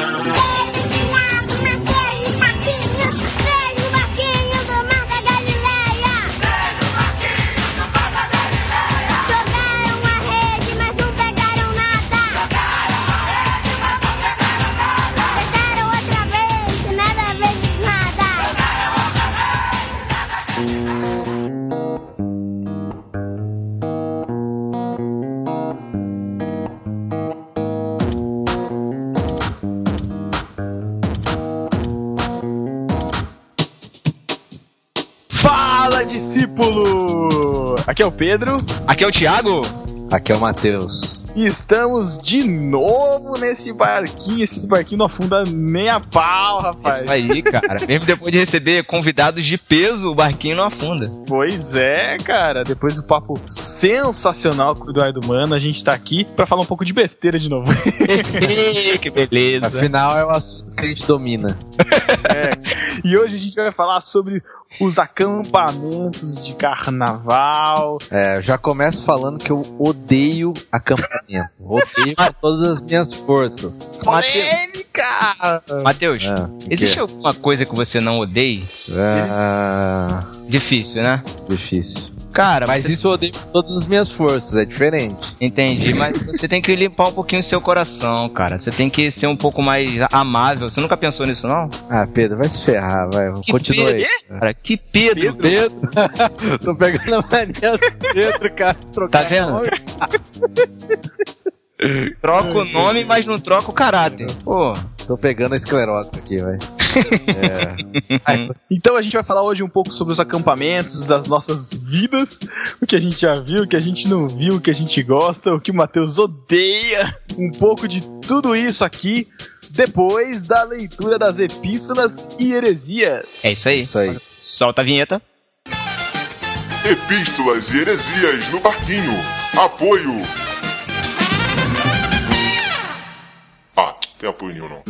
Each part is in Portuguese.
down. Aqui é o Pedro. Aqui é o Thiago. Aqui é o Matheus. E estamos de novo nesse barquinho. Esse barquinho não afunda nem a pau, rapaz. Isso aí, cara. Mesmo depois de receber convidados de peso, o barquinho não afunda. Pois é, cara. Depois do papo sensacional com o Eduardo Mano, a gente tá aqui pra falar um pouco de besteira de novo. que beleza. Afinal, é o assunto que a gente domina. É. E hoje a gente vai falar sobre os acampamentos de carnaval. É, já começo falando que eu odeio acampamento. odeio com todas as minhas forças. Polêmica! Matheus, É, existe que- alguma coisa que você não odeie? Ah, Difícil, né? difícil. Cara, Mas você... isso eu odeio com todas as minhas forças, é diferente. Entendi, mas você tem que limpar um pouquinho o seu coração, cara. Você tem que ser um pouco mais amável. Você nunca pensou nisso, não? Ah, Pedro, vai se ferrar, vai. Que Continua aí. Pedro? Cara, que Pedro. Pedro. Tô pegando a mania do Pedro, cara. Tá vendo? Troca o nome, mas não troca o caráter. Pô, Tô pegando a esclerose aqui, vai. É. Então a gente vai falar hoje um pouco sobre os acampamentos, das nossas vidas, o que a gente já viu, o que a gente não viu, o que a gente gosta, o que o Matheus odeia, um pouco de tudo isso aqui depois da leitura das epístolas e heresias. é isso aí. Isso aí. Solta a vinheta. Epístolas e heresias no barquinho. Apoio. Ah, tem apoio nenhum não.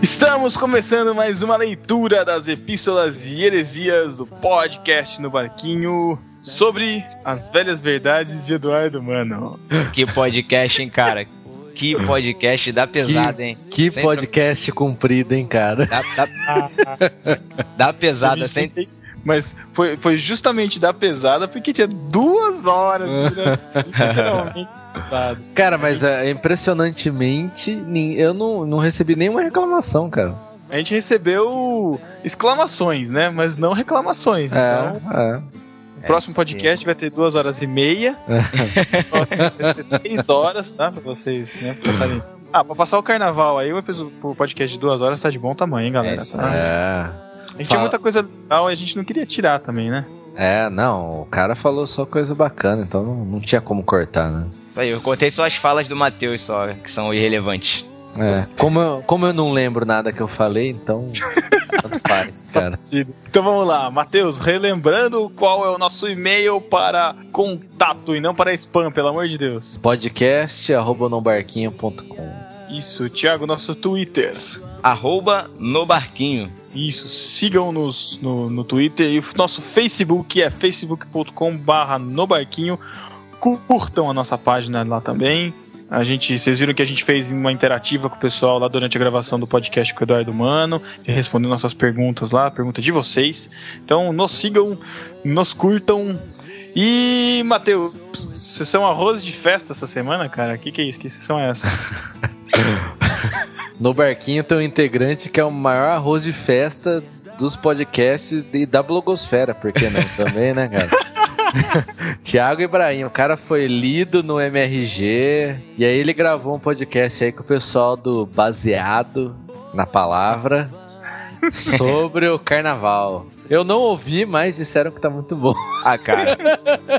Estamos começando mais uma leitura das epístolas e heresias do podcast no Barquinho sobre as velhas verdades de Eduardo Mano. Que podcast, hein, cara? Que podcast da pesada, hein? Que Sempre- podcast comprido, hein, cara. Dá, dá, dá pesada, sem. tem- Mas foi, foi justamente da pesada porque tinha duas horas de. Cara, mas é, impressionantemente, eu não, não recebi nenhuma reclamação, cara. A gente recebeu exclamações, né? Mas não reclamações. Então, É, é. O próximo podcast vai ter duas horas e meia. Ter três horas, tá? Pra vocês, né? Passarem. Ah, pra passar o carnaval aí, o podcast de duas horas tá de bom tamanho, hein, galera? É Tá? É. A gente tinha Fala. muita coisa legal e a gente não queria tirar também, né? É, não, o cara falou só coisa bacana, então não, não tinha como cortar, né? Isso aí, eu cortei só as falas do Matheus só, que são irrelevantes. É. Como eu, como eu não lembro nada que eu falei, então. Tanto faz, cara. Então vamos lá, Matheus, relembrando qual é o nosso e-mail para contato e não para spam, pelo amor de Deus. Podcast arroba nombarquinho.com. Isso, Thiago, nosso Twitter. Arroba no barquinho. Isso, sigam-nos no, no Twitter e o nosso Facebook é facebook.com/barra no barquinho. Curtam a nossa página lá também. A gente, vocês viram que a gente fez uma interativa com o pessoal lá durante a gravação do podcast com o Eduardo Mano, respondeu nossas perguntas lá, pergunta de vocês. Então, nos sigam, nos curtam. E, Matheus, sessão arroz de festa essa semana, cara? O que, que é isso? Que sessão é essa? No barquinho tem um integrante que é o maior arroz de festa dos podcasts e da blogosfera, por que não também, né, cara? Tiago Ibrahim, o cara foi lido no MRG e aí ele gravou um podcast aí com o pessoal do Baseado na Palavra sobre o carnaval. Eu não ouvi, mas disseram que tá muito bom. Ah, cara.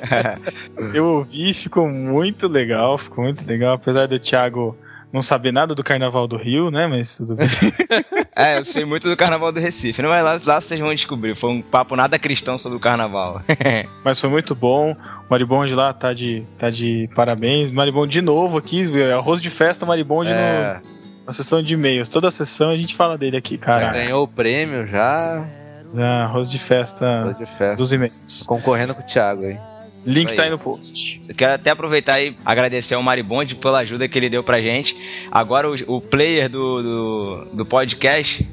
Eu ouvi, ficou muito legal, ficou muito legal, apesar do Thiago não saber nada do Carnaval do Rio, né? Mas tudo bem. é, eu sei muito do carnaval do Recife. Não, mas lá, lá vocês vão descobrir. Foi um papo nada cristão sobre o carnaval. Mas foi muito bom. O Maribonde lá tá de, tá de parabéns. Maribonde de novo aqui, arroz de festa, Maribonde É, no A sessão de e-mails. Toda a sessão a gente fala dele aqui, Já cara. ganhou o prêmio, já. Ah, arroz de festa Tô de festa. dos e-mails. Concorrendo com o Thiago aí. Link tá aí. aí no post. Eu quero até aproveitar e agradecer ao Maribonde pela ajuda que ele deu pra gente. Agora o, o player do, do, do podcast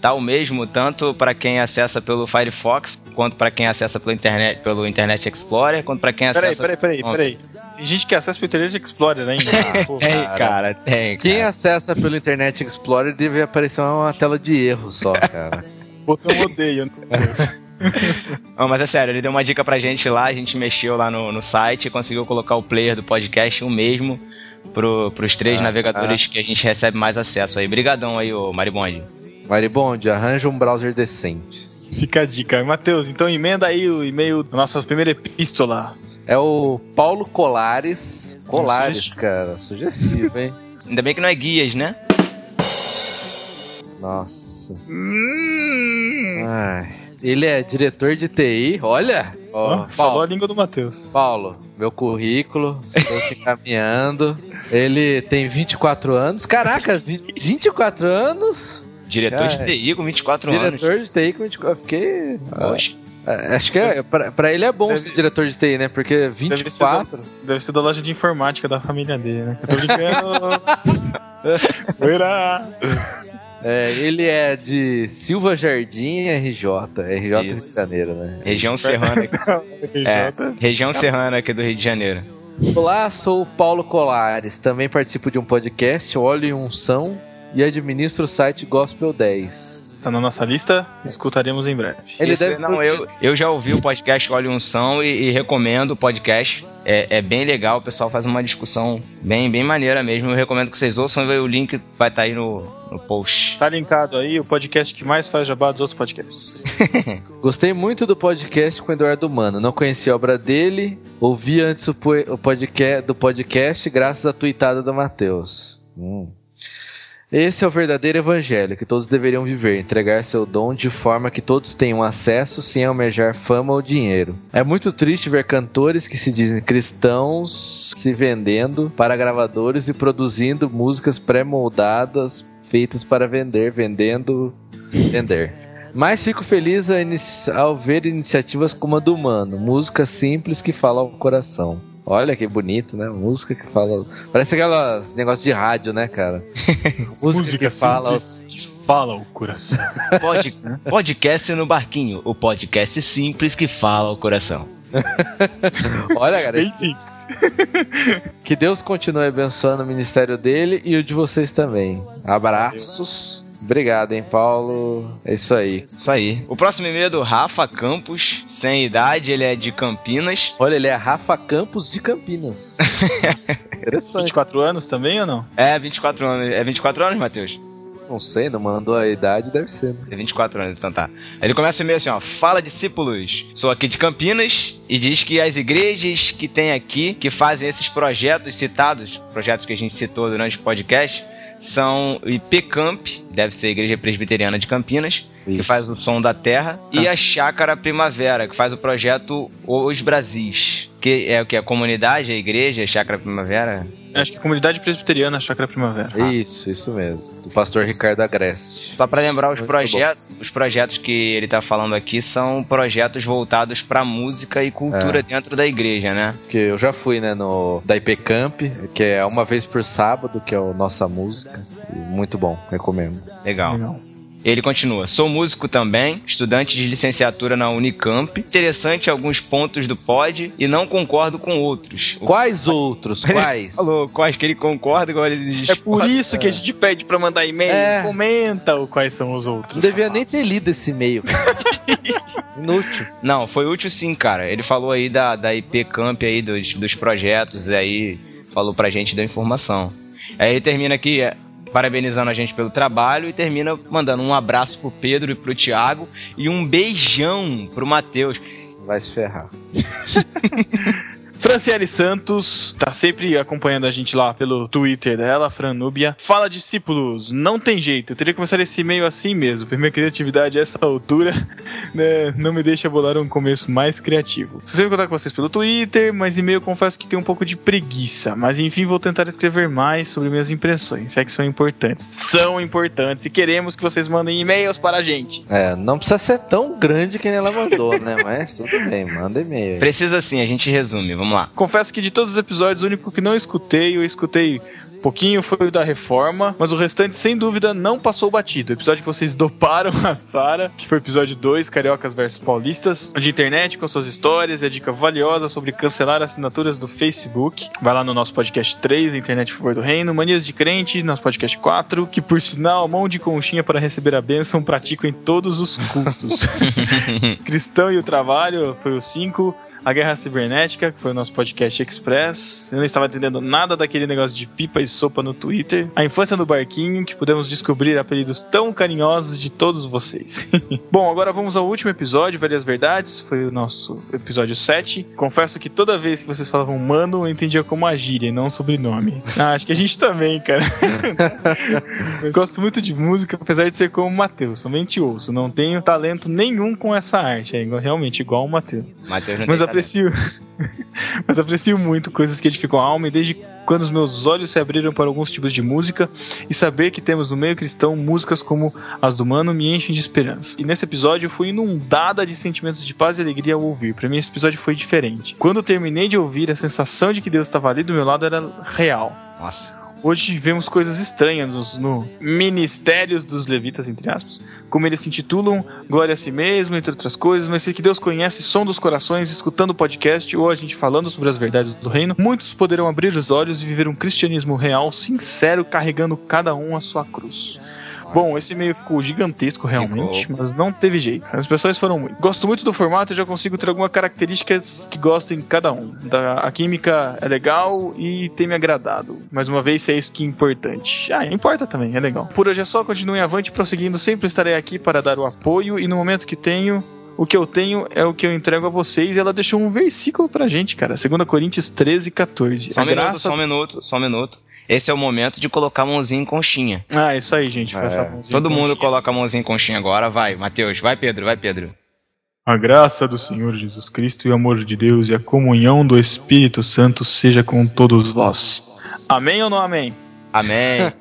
tá o mesmo, tanto para quem acessa pelo Firefox, quanto para quem acessa pelo internet, pelo Internet Explorer, quanto para quem Peraí, acessa. peraí, peraí, Ó. peraí. Tem gente que acessa o Internet Explorer ainda. Pô, Tem, Cara. cara, tem. Quem cara. acessa pelo Internet Explorer deve aparecer uma tela de erro só, cara. botão odeio. Não, mas é sério, ele deu uma dica pra gente lá, a gente mexeu lá no, no site e conseguiu colocar o player do podcast o mesmo pro, pros três Ah, navegadores que a gente recebe mais acesso aí. Brigadão aí, ô Maribonde. Maribonde, arranja um browser decente. Fica a dica. Matheus, então emenda aí o e-mail da nossa primeira epístola. É o Paulo Colares. Colares, cara. Sugestivo, hein? Ainda bem que não é guias, né? Nossa. Ai. Ele é diretor de TI. Olha! Só Ó, falou a língua do Matheus. Paulo, meu currículo. Estou te encaminhando. Ele tem 24 anos. Caraca, 20 24 anos? Diretor de Cara, TI com 24 anos. Diretor de TI com 24 Eu fiquei. Poxa. É, Acho que é, pra, pra ele é bom Deve- ser diretor de TI, né? Porque 24. Deve ser da loja de informática da família dele, né? Eu tô brincando. Zoeira. É, ele é de Silva Jardim, RJ. RJ Rio de Isso. Janeiro, né? Região serrana. É, região serrana aqui do Rio de Janeiro. Olá, sou o Paulo Colares. Também participo de um podcast, Óleo e Unção, e administro o site Gospel 10. Tá na nossa lista, escutaremos em breve. Ele Isso, deve não, eu, eu já ouvi o podcast Olha Unção e, e recomendo o podcast. É, é bem legal, o pessoal faz uma discussão bem, bem maneira mesmo. Eu recomendo que vocês ouçam, o link vai estar aí no, no post. Tá linkado aí o podcast que mais faz jabá dos outros podcasts. Gostei muito do podcast com o Eduardo Mano. Não conhecia a obra dele, ouvi antes o podcast, do podcast graças à tuitada do Matheus. Hum. Esse é o verdadeiro evangelho que todos deveriam viver, entregar seu dom de forma que todos tenham acesso sem almejar fama ou dinheiro. É muito triste ver cantores que se dizem cristãos se vendendo para gravadores e produzindo músicas pré-moldadas feitas para vender, vendendo, vender. Mas fico feliz ao ver iniciativas como a do Mano, música simples que fala ao coração. Olha que bonito, né? Música que fala. Parece aquelas negócios de rádio, né, cara? música, que fala. fala o coração. Pod, podcast no Barquinho, o podcast simples que fala ao coração. Olha, cara, Bem simples. que Deus continue abençoando o ministério dele e o de vocês também. Abraços. Obrigado, hein, Paulo. É isso aí. Isso aí. O próximo e-mail é do Rafa Campos, sem idade, ele é de Campinas. Olha, ele é Rafa Campos de Campinas. Interessante. 24 anos também ou não? É, 24 anos. É 24 anos, Matheus? Não sei, não mandou a idade, deve ser. Né? É 24 anos, então tá. Ele começa o e-mail assim, ó. Fala, discípulos. Sou aqui de Campinas e diz que as igrejas que tem aqui, que fazem esses projetos citados, projetos que a gente citou durante o podcast, são IPCamp, deve ser a Igreja Presbiteriana de Campinas, que Isso. faz o Som da Terra, e a Chácara Primavera, que faz o projeto Os Brasis, que é o que? A comunidade, a igreja, a Chácara Primavera? Acho que a comunidade presbiteriana, Chácara Primavera. Isso, isso mesmo. Do pastor Ricardo Agreste. Só para lembrar os projetos, os projetos que ele tá falando aqui são projetos voltados para música e cultura É. dentro da igreja, né? Porque eu já fui, né, no da IP Camp, que é uma vez por sábado, que é o Nossa Música. E muito bom, recomendo. Legal. Legal. Ele continua: Sou músico também, estudante de licenciatura na Unicamp. Interessante alguns pontos do pod e não concordo com outros. O Quais outros? Quais? falou quais que ele concorda, igual ele diz. É por isso que a gente pede pra mandar e-mail. É. Comenta o quais são os Não outros. devia nem ter lido esse e-mail. cara. Inútil. Não, foi útil sim, cara. Ele falou aí da, da IP Camp aí, dos, dos projetos, e aí falou pra gente, deu informação. Aí ele termina aqui é, parabenizando a gente pelo trabalho e termina mandando um abraço pro Pedro e pro Thiago e um beijão pro Matheus. Vai se ferrar. Franciele Santos tá sempre acompanhando a gente lá pelo Twitter dela, Fran Núbia. Fala discípulos, não tem jeito. Eu teria que começar esse e-mail assim mesmo. Porque minha criatividade a essa altura né, não me deixa bolar um começo mais criativo. Só sempre contar com vocês pelo Twitter, mas e-mail confesso que tem um pouco de preguiça. Mas enfim, vou tentar escrever mais sobre minhas impressões, se é que são importantes. São importantes e queremos que vocês mandem e-mails para a gente. É, não precisa ser tão grande que nem ela mandou, né? Mas tudo bem, manda e-mail. Precisa sim, a gente resume. Vamos lá. Confesso que de todos os episódios, o único que não escutei, eu escutei pouquinho foi o da reforma, mas o restante, sem dúvida, não passou batido. O episódio que vocês doparam a Sara, que foi o episódio 2, Cariocas versus Paulistas, de internet com suas histórias e a dica valiosa sobre cancelar assinaturas do Facebook. Vai lá no nosso podcast 3, Internet Favor do Reino, Manias de Crente, nosso podcast 4, que por sinal, mão de conchinha para receber a bênção, pratico em todos os cultos. Cristão e o Trabalho foi o 5. A Guerra Cibernética, que foi o nosso podcast Express. Eu não estava entendendo nada daquele negócio de pipa e sopa no Twitter. A Infância no Barquinho, que pudemos descobrir apelidos tão carinhosos de todos vocês. Bom, agora vamos ao último episódio, Velhas Verdades. Foi o nosso episódio 7. Confesso que toda vez que vocês falavam mano, eu entendia como a gíria e não um sobrenome. Ah, acho que a gente também, cara. gosto muito de música, apesar de ser como o Matheus. Somente ouço. Não tenho talento nenhum com essa arte. É realmente igual o Matheus. Matheus não Mas tem aprecio. Mas aprecio muito coisas que edificam a alma e desde quando os meus olhos se abriram para alguns tipos de música e saber que temos no meio cristão músicas como as do Mano me enchem de esperança. E nesse episódio eu fui inundada de sentimentos de paz e alegria ao ouvir. Para mim esse episódio foi diferente. Quando eu terminei de ouvir, a sensação de que Deus estava ali do meu lado era real. Nossa. Hoje vemos coisas estranhas nos no ministérios dos levitas, entre aspas, como eles se intitulam, glória a si mesmo, entre outras coisas, mas sei que Deus conhece som dos corações, escutando o podcast ou a gente falando sobre as verdades do reino, muitos poderão abrir os olhos e viver um cristianismo real, sincero, carregando cada um a sua cruz. Bom, esse e-mail ficou gigantesco realmente, mas não teve jeito. As pessoas foram muito. Gosto muito do formato e já consigo ter algumas características que gosto em cada um. Da, a química é legal e tem me agradado. Mais uma vez, é isso que é importante. Ah, importa também, é legal. Por hoje é só, continuem avante, prosseguindo. Sempre estarei aqui para dar o apoio e no momento que tenho. O que eu tenho é o que eu entrego a vocês. E ela deixou um versículo pra gente, cara. 2 Coríntios 13, 14. Só um minuto, graça- só um minuto, só um minuto. Esse é o momento de colocar a mãozinha em conchinha. Ah, isso aí, gente. É. Todo mundo conchinha. coloca a mãozinha em conchinha agora. Vai, Matheus. Vai, Pedro. Vai, Pedro. A graça do Senhor Jesus Cristo e o amor de Deus e a comunhão do Espírito Santo seja com todos vós. Amém ou não amém? Amém.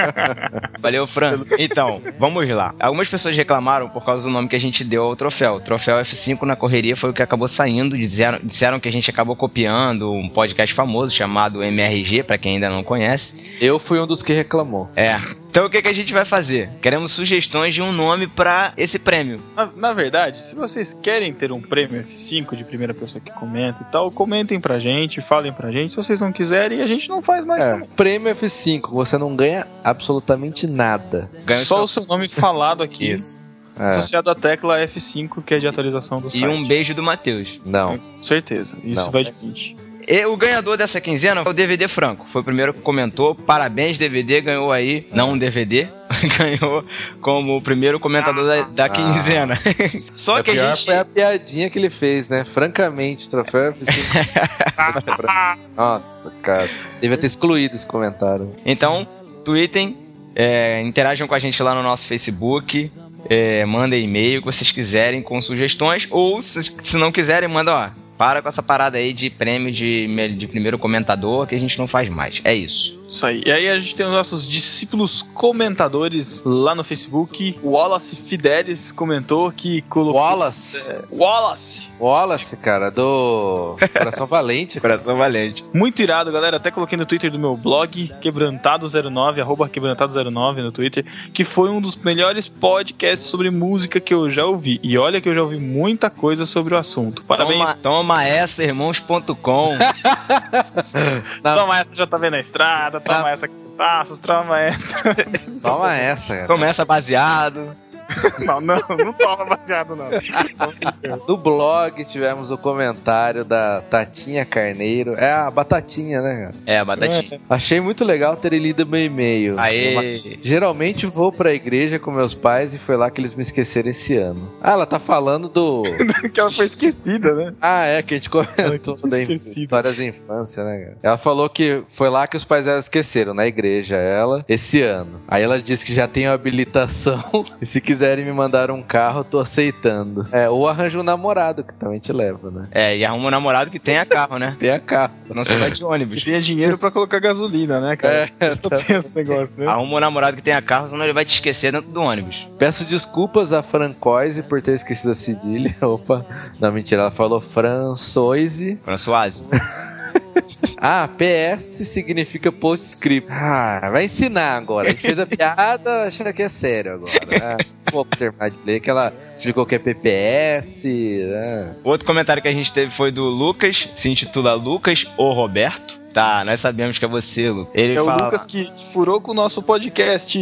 Valeu, Fran. Então, vamos lá. Algumas pessoas reclamaram por causa do nome que a gente deu ao troféu. O troféu F5 na correria foi o que acabou saindo. Disseram, disseram que a gente acabou copiando um podcast famoso chamado MRG, pra quem ainda não conhece. Eu fui um dos que reclamou. É. Então o que, que a gente vai fazer? Queremos sugestões de um nome pra esse prêmio. Na, na verdade, se vocês querem ter um prêmio F5 de primeira pessoa que comenta e tal, comentem pra gente, falem pra gente. Se vocês não quiserem, a gente não faz mais É, também. prêmio F5, você não ganha absolutamente nada. Ganha Só o seu nome falado aqui, Isso. É, associado à tecla F5, que é de atualização do E site. um beijo do Matheus. não. Com certeza. Isso Não. vai de 20. E o ganhador dessa quinzena foi o DVD Franco. Foi o primeiro que comentou. Parabéns, DVD. Ganhou aí, não um DVD, ganhou como o primeiro comentador da, da quinzena. Só que a gente. foi a piadinha que ele fez, né? Francamente, troféu F5. Nossa, cara. Devia ter excluído esse comentário. Então, tweetem, é, interajam com a gente lá no nosso Facebook. É, mandem e-mail que vocês quiserem com sugestões. Ou, se, se não quiserem, manda, ó. Para com essa parada aí de prêmio de, de primeiro comentador que a gente não faz mais. É isso. Isso aí. E aí a gente tem os nossos discípulos comentadores lá no Facebook. O Wallace Fidelis comentou que colocou. Wallace. Wallace! Wallace, cara, do Coração Valente. Coração valente. Muito irado, galera. Até coloquei no Twitter do meu blog, Quebrantado09, arroba Quebrantado09 no Twitter, que foi um dos melhores podcasts sobre música que eu já ouvi. E olha que eu já ouvi muita coisa sobre o assunto. Parabéns. Toma, toma essa, irmãos.com. Toma essa, já tá vendo a estrada. Toma Ah. essa, passos. Toma essa. Toma essa, cara. Começa baseado. Não, não, não toma baseado, não. No blog tivemos o comentário da Tatinha Carneiro. É a Batatinha, né, cara? É, a batatinha. Achei muito legal ter lido meu e-mail. Aê! Geralmente vou pra igreja com meus pais e foi lá que eles me esqueceram esse ano. Ah, ela tá falando do. que ela foi esquecida, né? Ah, é, que a gente comentou da esquecido. histórias da infância, né, cara? Ela falou que foi lá que os pais dela esqueceram, na igreja, ela, esse ano. Aí ela disse que já tem habilitação e se quiserem me mandar um carro, eu tô aceitando. É, ou arranja um namorado que também te leva, né? É, e arruma um namorado que tenha carro, né? Tem a carro. Não se vai de ônibus. tenha dinheiro pra colocar gasolina, né, cara? É, Eu tenho esse negócio, né? Arruma um namorado que tenha carro, senão ele vai te esquecer dentro do ônibus. Peço desculpas a Francoise por ter esquecido a cedilha. Opa, não, mentira, ela falou Françoise. Françoise. Ah, PS significa postscript. Ah, vai ensinar agora. A gente fez a piada, achando que é sério agora. Ah, terminar de ler que ela explicou que é PPS. né? Outro comentário que a gente teve foi do Lucas, se intitula Lucas ou Roberto. Tá, nós sabemos que é você, Lucas. Ele É o fala. Lucas que furou com o nosso podcast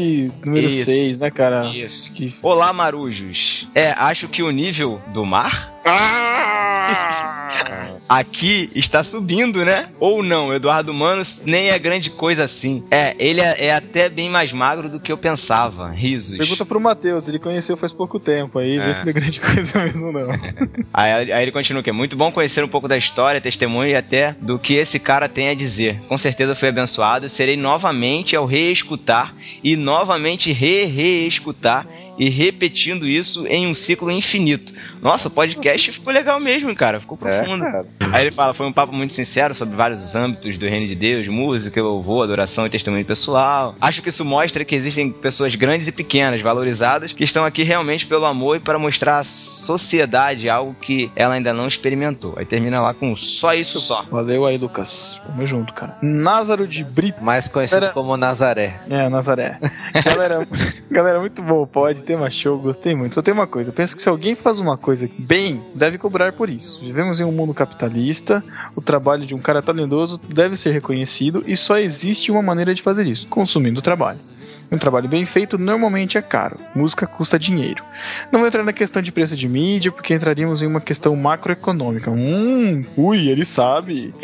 número Isso. 6, né, cara? Isso. Que... Olá, marujos. É, acho que o nível do mar aqui está subindo, né? Ou não, Eduardo Manos nem é grande coisa assim. É, ele é, é até bem mais magro do que eu pensava. Risos. Pergunta pro Matheus, ele conheceu faz pouco tempo aí, É. vê se não é grande coisa mesmo, não. Aí, aí ele continua que é muito bom conhecer um pouco da história, testemunho e até do que esse cara tem a dizer. Com certeza fui abençoado, serei novamente ao reescutar e novamente re-reescutar e repetindo isso em um ciclo infinito. Nossa, o podcast ficou legal mesmo, cara, ficou É, profundo. cara. Aí ele fala, foi um papo muito sincero sobre vários âmbitos do reino de Deus, música, louvor, adoração e testemunho pessoal. Acho que isso mostra que existem pessoas grandes e pequenas, valorizadas, que estão aqui realmente pelo amor e para mostrar à sociedade algo que ela ainda não experimentou. Aí termina lá com só isso só. Valeu aí, Lucas. Tamo junto, cara. Názaro de Brito. Mais conhecido Era- como Nazaré. É, Nazaré. galera, galera, muito bom. Pode ter mais show, gostei muito. Só tem uma coisa: eu penso que se alguém faz uma coisa bem, deve cobrar por isso. Vivemos em um mundo capitalista, o trabalho de um cara talentoso deve ser reconhecido e só existe uma maneira de fazer isso: consumindo trabalho. Um trabalho bem feito normalmente é caro. Música custa dinheiro. Não vou entrar na questão de preço de mídia, porque entraríamos em uma questão macroeconômica. Hum, ui, ele sabe.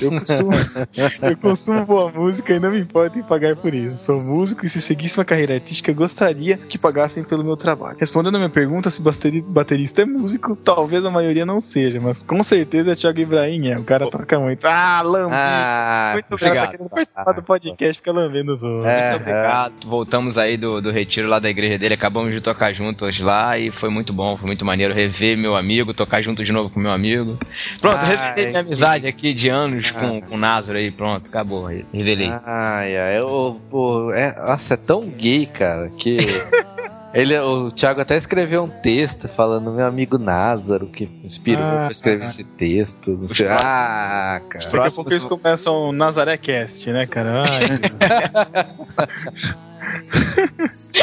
Eu costumo, eu consumo boa música e não me importo em pagar por isso. Sou músico e se seguisse uma carreira artística, gostaria que pagassem pelo meu trabalho. Respondendo a minha pergunta se bateri- baterista é músico, talvez a maioria não seja, mas com certeza é Thiago Ibrahim é. O cara toca muito. Ah, lambe. Ah, muito obrigado. Tá participar do podcast, fica lambendo os outros. É, Muito obrigado. Voltamos aí do, do retiro lá da igreja dele, acabamos de tocar juntos lá e foi muito bom, foi muito maneiro rever meu amigo, tocar junto de novo com meu amigo. Pronto, Ai, revelei minha amizade aqui de anos Ah. com, com o Názaro aí, pronto, acabou, revelei. Ai, ai, eu, pô, é, nossa, é tão gay, cara, que. Ele, o Thiago até escreveu um texto falando meu amigo Názaro que inspirou Ah, pra escrever ah. esse texto. Não sei. Ah, cara. Daqui a pouco eles começam o Nazaré Cast, né, cara? Ai,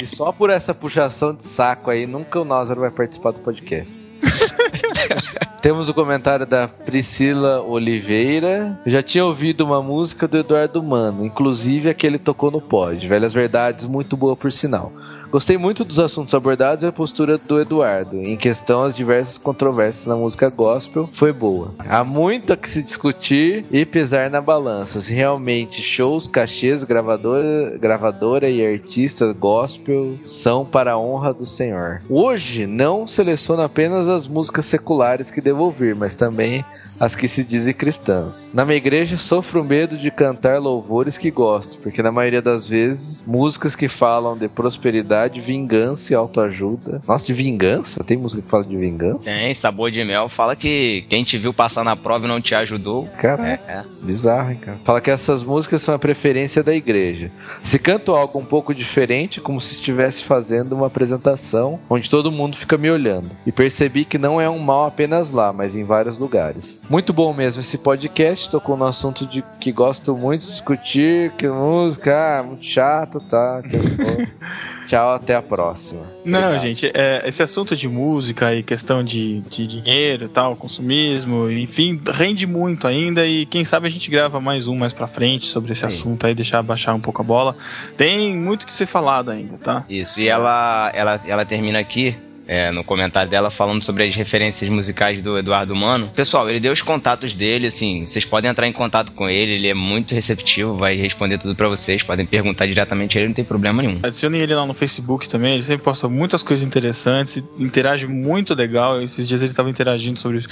E só por essa puxação de saco aí, nunca o Názaro vai participar do podcast. Temos o comentário da Priscila Oliveira. Eu já tinha ouvido uma música do Eduardo Mano, inclusive a que ele tocou no pod. Velhas Verdades, muito boa por sinal. Gostei muito dos assuntos abordados e a postura do Eduardo. Em questão às diversas controvérsias na música gospel, foi boa. Há muito a que se discutir e pesar na balança. Se realmente shows, cachês, gravadora, gravadora e artistas gospel são para a honra do Senhor. Hoje não seleciono apenas as músicas seculares que devo ouvir, mas também as que se dizem cristãs. Na minha igreja sofro medo de cantar louvores que gosto, porque na maioria das vezes músicas que falam de prosperidade, vingança e autoajuda. Nossa, de vingança? Tem música que fala de vingança? Tem, sabor de mel, fala que quem te viu passar na prova e não te ajudou. Cara, É, é. Bizarro, hein, cara? Fala que essas músicas são a preferência da igreja. Se canto algo um pouco diferente, como se estivesse fazendo uma apresentação onde todo mundo fica me olhando. E percebi que não é um mal apenas lá, mas em vários lugares. Muito bom mesmo esse podcast, tocou no assunto de que gosto muito de discutir, que música, ah, muito chato, tá? Tchau, até a próxima. Não, Obrigado. gente, é, esse assunto de música e questão de, de dinheiro e tal, consumismo, enfim, rende muito ainda e quem sabe a gente grava mais um mais pra frente sobre esse Sim. assunto aí, deixar baixar um pouco a bola. Tem muito que ser falado ainda, tá? Isso, e ela, ela, ela termina aqui. É, no comentário dela falando sobre as referências musicais do Eduardo Mano. Pessoal, ele deu os contatos dele, assim, vocês podem entrar em contato com ele, ele é muito receptivo, vai responder tudo pra vocês, podem perguntar diretamente a ele, não tem problema nenhum. Adicionem ele lá no Facebook também, ele sempre posta muitas coisas interessantes, interage muito legal. Esses dias ele tava interagindo sobre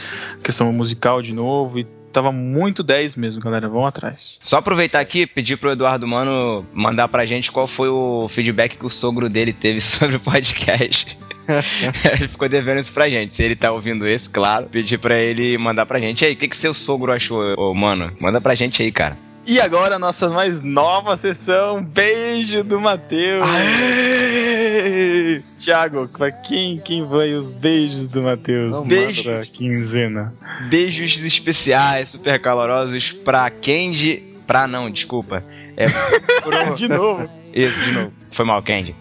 questão musical de novo e tava muito 10 mesmo, galera. Vão atrás. Só aproveitar aqui e pedir pro Eduardo Mano mandar pra gente qual foi o feedback que o sogro dele teve sobre o podcast. ele ficou devendo isso pra gente. Se ele tá ouvindo esse, claro, pedir pra ele mandar pra gente. E aí, o que, que seu sogro achou, ô, mano? Manda pra gente aí, cara. E agora a nossa mais nova sessão, Beijo do Matheus. Thiago, pra quem, quem vai os beijos do Matheus manda. quinzena? Beijos especiais, super calorosos pra Candy. Pra não, desculpa. É pro... De novo. Isso, de novo. Foi mal, Candy.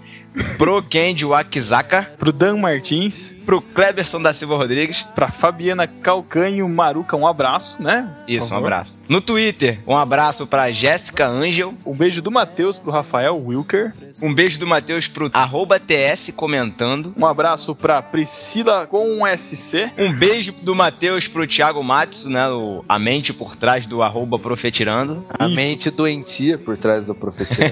Pro Candy Wakizaka. Pro Dan Martins, Pro Kleberson da Silva Rodrigues. pra Fabiana Calcanho Maruca, um abraço, né? Isso, um abraço. No Twitter, um abraço pra Jéssica Angel. Um beijo do Matheus pro Rafael Wilker. Um beijo do Matheus pro arroba TS comentando. Um abraço pra Priscila com um SC. Um beijo do Matheus pro Thiago Matsu, né? O, a mente por trás do arroba profetirando. A Isso. mente doentia por trás do professor.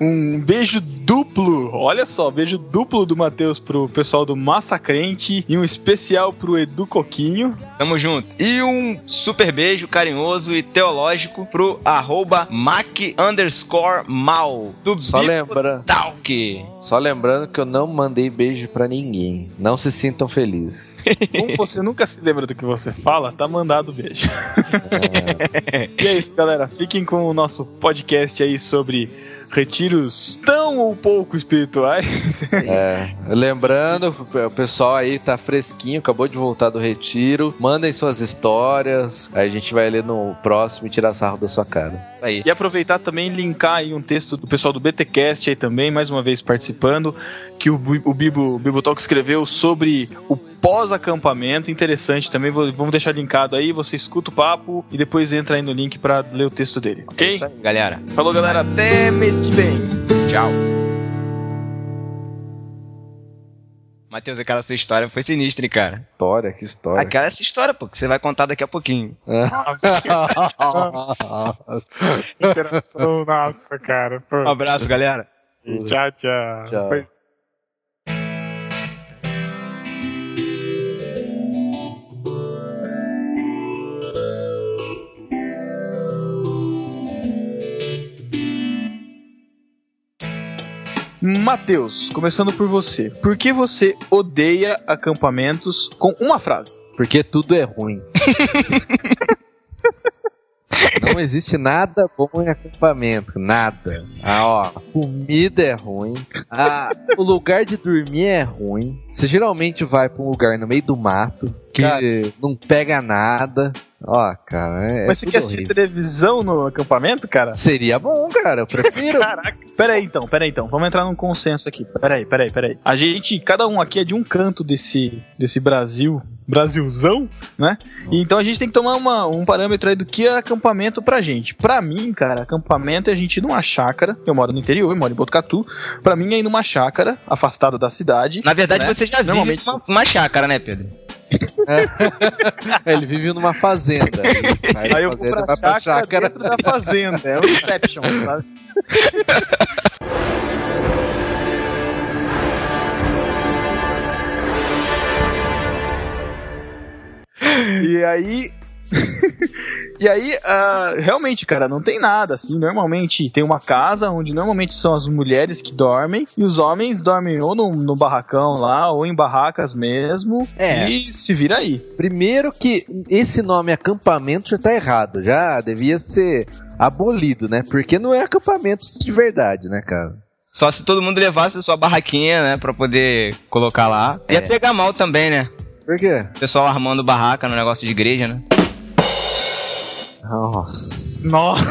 Um beijo duplo, olha só, beijo duplo do Matheus pro pessoal do Massacrente e um especial pro Edu Coquinho. Tamo junto. E um super beijo carinhoso e teológico pro arroba mac underscore mal. Do Só Bico lembra, Talk. só lembrando que eu não mandei beijo pra ninguém. Não se sintam felizes. Como você nunca se lembra do que você fala, tá mandado beijo. E é isso, galera. Fiquem com o nosso podcast aí sobre retiros tão ou pouco espirituais. É, lembrando, o pessoal aí tá fresquinho, acabou de voltar do retiro. Mandem suas histórias, aí a gente vai ler no próximo e tirar sarro da sua cara. Aí. E aproveitar também e linkar aí um texto do pessoal do BTcast aí também, mais uma vez participando, que o, o Bibo, o Bibo Talk escreveu sobre o pós-acampamento, interessante também, vou- vamos deixar linkado aí, você escuta o papo e depois entra aí no link pra ler o texto dele, É ok? isso aí, galera. Falou galera, até mês que vem! Tchau. Matheus, aquela sua história foi sinistra, hein, cara. História, que história. Aquela é essa história, pô, que você vai contar daqui a pouquinho. Interação, nossa, cara. Pô. Um abraço, galera. Tchau, tchau. Tchau. Foi- Matheus, começando por você. Por que você odeia acampamentos com uma frase? Porque tudo é ruim. Não existe nada bom em acampamento, nada. Ah, ó, comida é ruim. Ah, o lugar de dormir é ruim. Você geralmente vai pra um lugar no meio do mato que Cara. não pega nada. Ó, cara, é, Mas você tudo quer assistir horrível. televisão no acampamento, cara? Seria bom, cara. Eu prefiro. Caraca. Pera aí então, pera aí então. Vamos entrar num consenso aqui. Pera aí, pera aí, pera aí. A gente, cada um aqui é de um canto desse, desse Brasil, Brasilzão, né? E então a gente tem que tomar uma- um parâmetro aí do que é acampamento pra gente. Pra mim, cara, acampamento é a gente ir numa chácara. Eu moro no interior, eu moro em Botucatu. Pra mim é ir numa chácara, afastada da cidade. Na verdade, né? você já vive Normalmente- numa, numa chácara, né, Pedro? Ele vive numa fazenda. Aí, Aí eu vou fazenda pra vai chácara, dentro da fazenda. É o Inception, sabe? E aí. e aí, ah, realmente, cara, não tem nada assim. Normalmente tem uma casa onde normalmente são as mulheres que dormem e os homens dormem ou no, no barracão lá ou em barracas mesmo. É. E se vira aí. Primeiro que esse nome acampamento já tá errado, já devia ser abolido, né? Porque não é acampamento de verdade, né, cara? Só se todo mundo levasse sua barraquinha, né, pra poder colocar lá. Ia É. pegar mal também, né? Por quê? O pessoal armando barraca no negócio de igreja, né? Nossa. Nossa!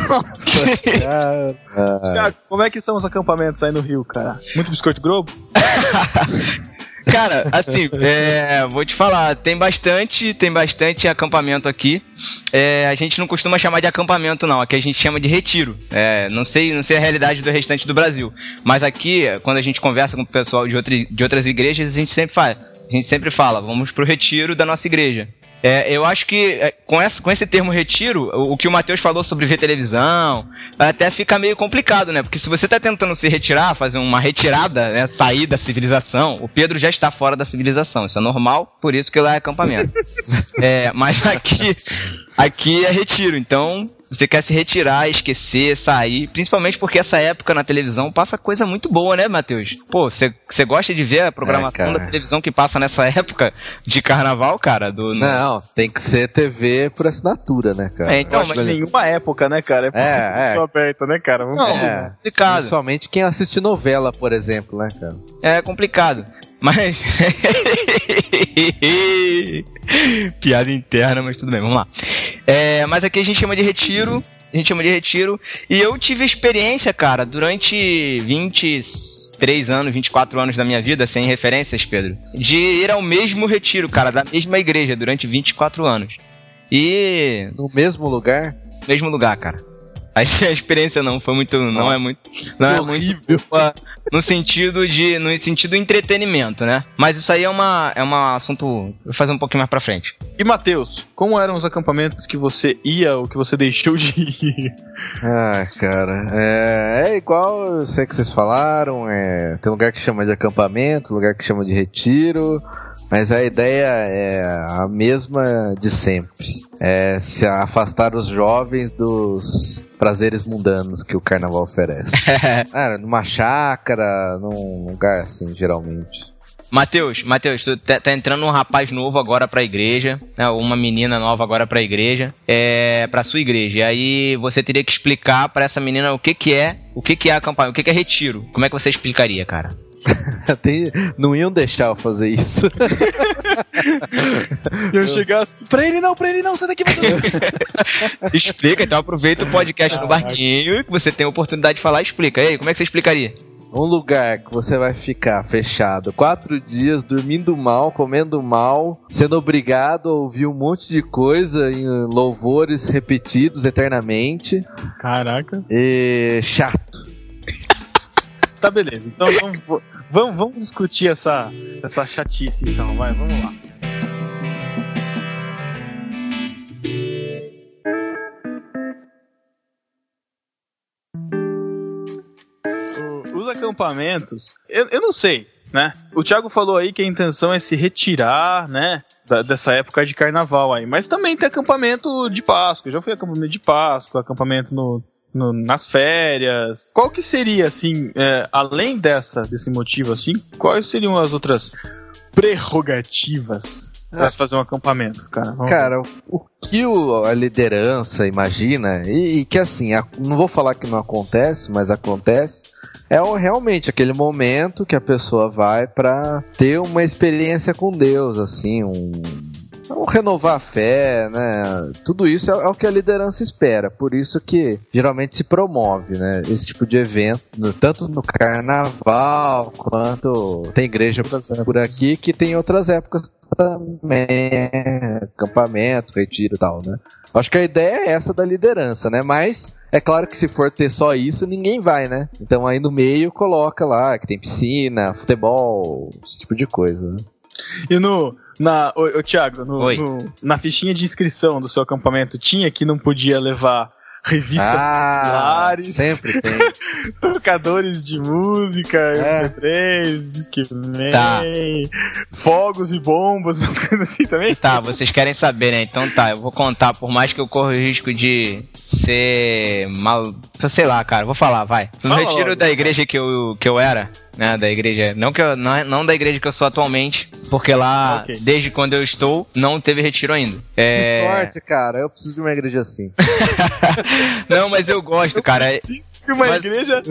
Thiago, como é que são os acampamentos aí no Rio, cara? Muito biscoito Globo? Cara, assim, é, vou te falar, tem bastante, tem bastante acampamento aqui. É, a gente não costuma chamar de acampamento, não. Aqui a gente chama de retiro. É, não sei, não sei a realidade do restante do Brasil. Mas aqui, quando a gente conversa com o pessoal de, outra, de outras igrejas, a gente sempre fala, a gente sempre fala, vamos pro retiro da nossa igreja. É, eu acho que é, com, essa, com esse termo retiro, o, o que o Matheus falou sobre ver televisão, até fica meio complicado, né? Porque se você tá tentando se retirar, fazer uma retirada, né, sair da civilização, o Pedro já está fora da civilização. Isso é normal, por isso que lá é acampamento. é, mas aqui, aqui é retiro, então você quer se retirar, esquecer, sair, principalmente porque essa época na televisão passa coisa muito boa, né, Matheus? Pô, você gosta de ver a programação É, da televisão que passa nessa época de carnaval, cara? Do, no- Não, tem que ser TV por assinatura, né, cara? É, então, que nenhuma época, né, cara? É, é. Só aberta, né, cara? Vamos Não, É. complicado. Principalmente quem assiste novela, por exemplo, né, cara? É complicado. Mas. Piada interna, mas tudo bem, vamos lá. É, mas aqui a gente chama de retiro. A gente chama de retiro. E eu tive experiência, cara, durante 23 anos, 24 anos da minha vida, sem referências, Pedro, de ir ao mesmo retiro, cara, da mesma igreja, durante 24 anos. E. No mesmo lugar? Mesmo lugar, cara. A experiência não foi muito. Não Nossa, é muito. Não é muito boa no sentido de. No sentido entretenimento, né? Mas isso aí é uma. É um assunto. Vou fazer um pouquinho mais pra frente. E Matheus, como eram os acampamentos que você ia ou que você deixou de ir? Ah, cara, é, é igual, eu sei que vocês falaram, é, tem lugar que chama de acampamento, lugar que chama de retiro, mas a ideia é a mesma de sempre. É se afastar os jovens dos prazeres mundanos que o carnaval oferece. Cara, numa chácara, num lugar assim, geralmente. Matheus, Matheus, tu tá, tá entrando um rapaz novo agora pra igreja, né? Uma menina nova agora pra igreja, é, pra sua igreja. E aí você teria que explicar pra essa menina o que que é, o que que é acampamento, o que que é retiro. Como é que você explicaria, cara? Tem- não iam deixar eu fazer isso. Eu chegasse. Pra ele não, pra ele não, sai daqui. Explica, então aproveita o podcast no barquinho, que você tem a oportunidade de falar, explica. E aí, como é que você explicaria? Um lugar que você vai ficar fechado quatro dias, dormindo mal, comendo mal, sendo obrigado a ouvir um monte de coisa em louvores repetidos eternamente Caraca. e chato. Tá, beleza. Então vamos, vamos, vamos discutir essa, essa chatice, então. Vai, vamos lá. Os acampamentos, eu, eu não sei, né? O Thiago falou aí que a intenção é se retirar, né? da- dessa época de carnaval aí. Mas também tem acampamento de Páscoa. Eu já fui acampamento de Páscoa, acampamento no, no- nas férias. Qual que seria, assim, é, além dessa, desse motivo, assim, quais seriam as outras prerrogativas pra Ah. se fazer um acampamento, cara? Vamos- Cara, o que o- a liderança imagina, e, e que assim, a- não vou falar que não acontece, mas acontece, é o- realmente aquele momento que a pessoa vai pra ter uma experiência com Deus, assim, um, um renovar a fé, né? Tudo isso é, é o que a liderança espera, por isso que geralmente se promove, né? Esse tipo de evento, no- tanto no carnaval quanto tem igreja por aqui que tem outras épocas também, acampamento, retiro e tal, né? Acho que a ideia é essa da liderança, né? Mas é claro que se for ter só isso, ninguém vai, né? Então aí no meio coloca lá que tem piscina, futebol, esse tipo de coisa, né? E no. Na, ô, ô, Thiago, no- Oi. no- na fichinha de inscrição do seu acampamento tinha que não podia levar revistas Ah, sempre tem. tocadores de música, É. MP3, Discman, Tá. fogos e bombas, umas coisas assim também. Tá, vocês querem saber, né? Então tá, eu vou contar, por mais que eu corra o risco de ser mal. Sei lá, cara, vou falar, vai. No Fala retiro logo. da igreja que eu, que eu era, né? Da igreja. Não, que eu, não, é- não da igreja que eu sou atualmente, porque lá, Ok. desde quando eu estou, não teve retiro ainda. É... Que sorte, cara. Eu preciso de uma igreja assim. Não, mas eu gosto, cara. Uma Mas- igreja.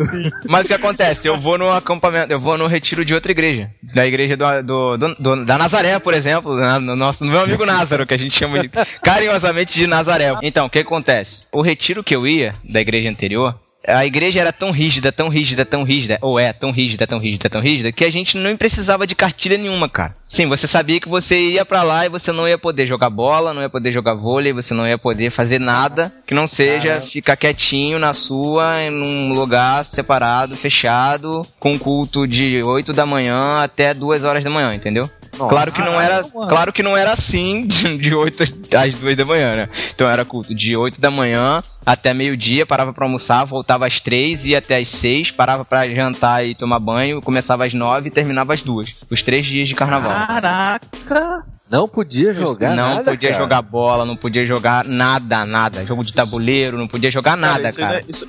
Mas o que acontece? Eu vou no acampamento, eu vou no retiro de outra igreja. Da igreja do, do- do- do- da Nazaré, por exemplo. né? No nosso, no meu amigo Názaro, que a gente chama de, carinhosamente de Nazaré. Então, o que acontece? O retiro que eu ia, da igreja anterior, a igreja era tão rígida, tão rígida, tão rígida, ou é tão rígida, tão rígida, tão rígida, que a gente não precisava de cartilha nenhuma, cara. Sim, você sabia que você ia pra lá e você não ia poder jogar bola, não ia poder jogar vôlei, você não ia poder fazer nada que não seja ficar quietinho na sua, em um lugar separado, fechado, com culto de 8 da manhã até 2 horas da manhã, entendeu? Nossa. Claro que não era, mano. claro que não era assim de, de 8 às 2 da manhã, né? Então era culto de 8 da manhã até meio-dia, parava pra almoçar, voltava às 3 ia até às 6, parava pra jantar e tomar banho, começava às 9 e terminava às 2. Os três dias de carnaval. Caraca! Não podia jogar não nada, podia cara. jogar bola, não podia jogar nada, nada. Jogo de tabuleiro, não podia jogar nada, isso cara. é- Isso,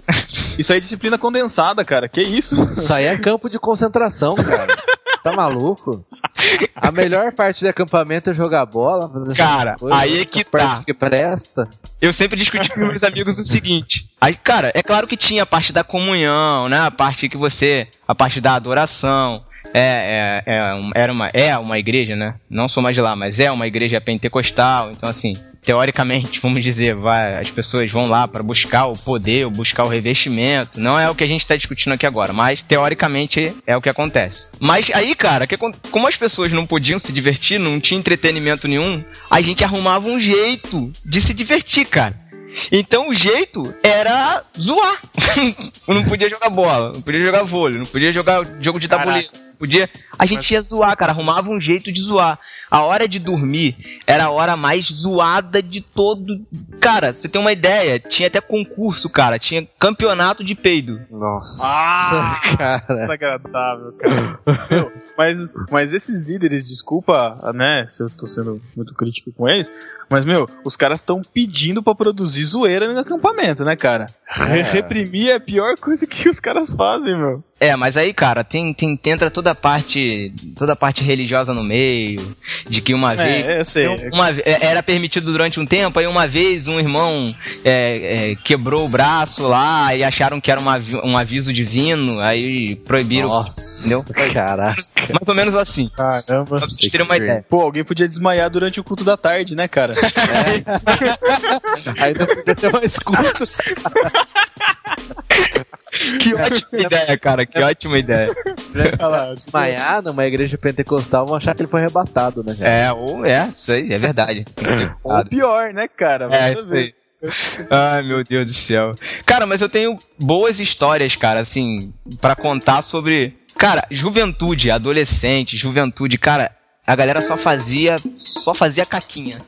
isso aí é disciplina condensada, cara. Que isso? Isso aí é campo de concentração, cara. Tá maluco? A melhor parte do acampamento é jogar bola. Cara, aí é que tá. que presta. Eu sempre discuti com meus amigos o seguinte. Aí, cara, é claro que tinha a parte da comunhão, né? A parte que você. A parte da adoração. É, é, é, era uma, é uma igreja, né? Não sou mais de lá, mas é uma igreja pentecostal. Então, assim, teoricamente, vamos dizer, vai, as pessoas vão lá para buscar o poder, buscar o revestimento. Não é o que a gente tá discutindo aqui agora, mas teoricamente é o que acontece. Mas aí, cara, que como as pessoas não podiam se divertir, não tinha entretenimento nenhum, a gente arrumava um jeito de se divertir, cara. Então o jeito era zoar. não podia jogar bola, não podia jogar vôlei, não podia jogar jogo de tabuleiro. não Podia. A gente ia zoar, cara. Arrumava um jeito de zoar. A hora de dormir era a hora mais zoada de todo. Cara, você tem uma ideia? Tinha até concurso, cara. Tinha campeonato de peido. Nossa, Ah! cara. Desagradável, cara. Meu, mas, mas esses líderes, desculpa, né, se eu tô sendo muito crítico com eles, mas, meu, os caras estão pedindo pra produzir zoeira no acampamento, né, cara? É. Reprimir é a pior coisa que os caras fazem, meu. É, mas aí, cara, tem, tem, entra toda a parte. toda a parte religiosa no meio. De que uma vez. É, eu sei. Uma, é, era permitido durante um tempo, aí uma vez um irmão é, é, quebrou o braço lá e acharam que era uma um aviso divino, aí proibiram. Nossa, Entendeu? caraca. Mais ou menos assim. Caramba. Só pra vocês terem uma ideia. Pô, alguém podia desmaiar durante o culto da tarde, né, cara? Ainda podia ter uma escuta. Que ótima ideia, cara, que ótima ideia. Desmaiar numa igreja pentecostal, vão achar que ele foi arrebatado, né, cara? É, ou é, isso aí, é verdade. Ou pior, né, cara? É, isso aí. Ai, meu Deus do céu. Cara, mas eu tenho boas histórias, cara, assim, pra contar sobre. Cara, juventude, adolescente, juventude, cara, a galera só fazia. Só fazia caquinha.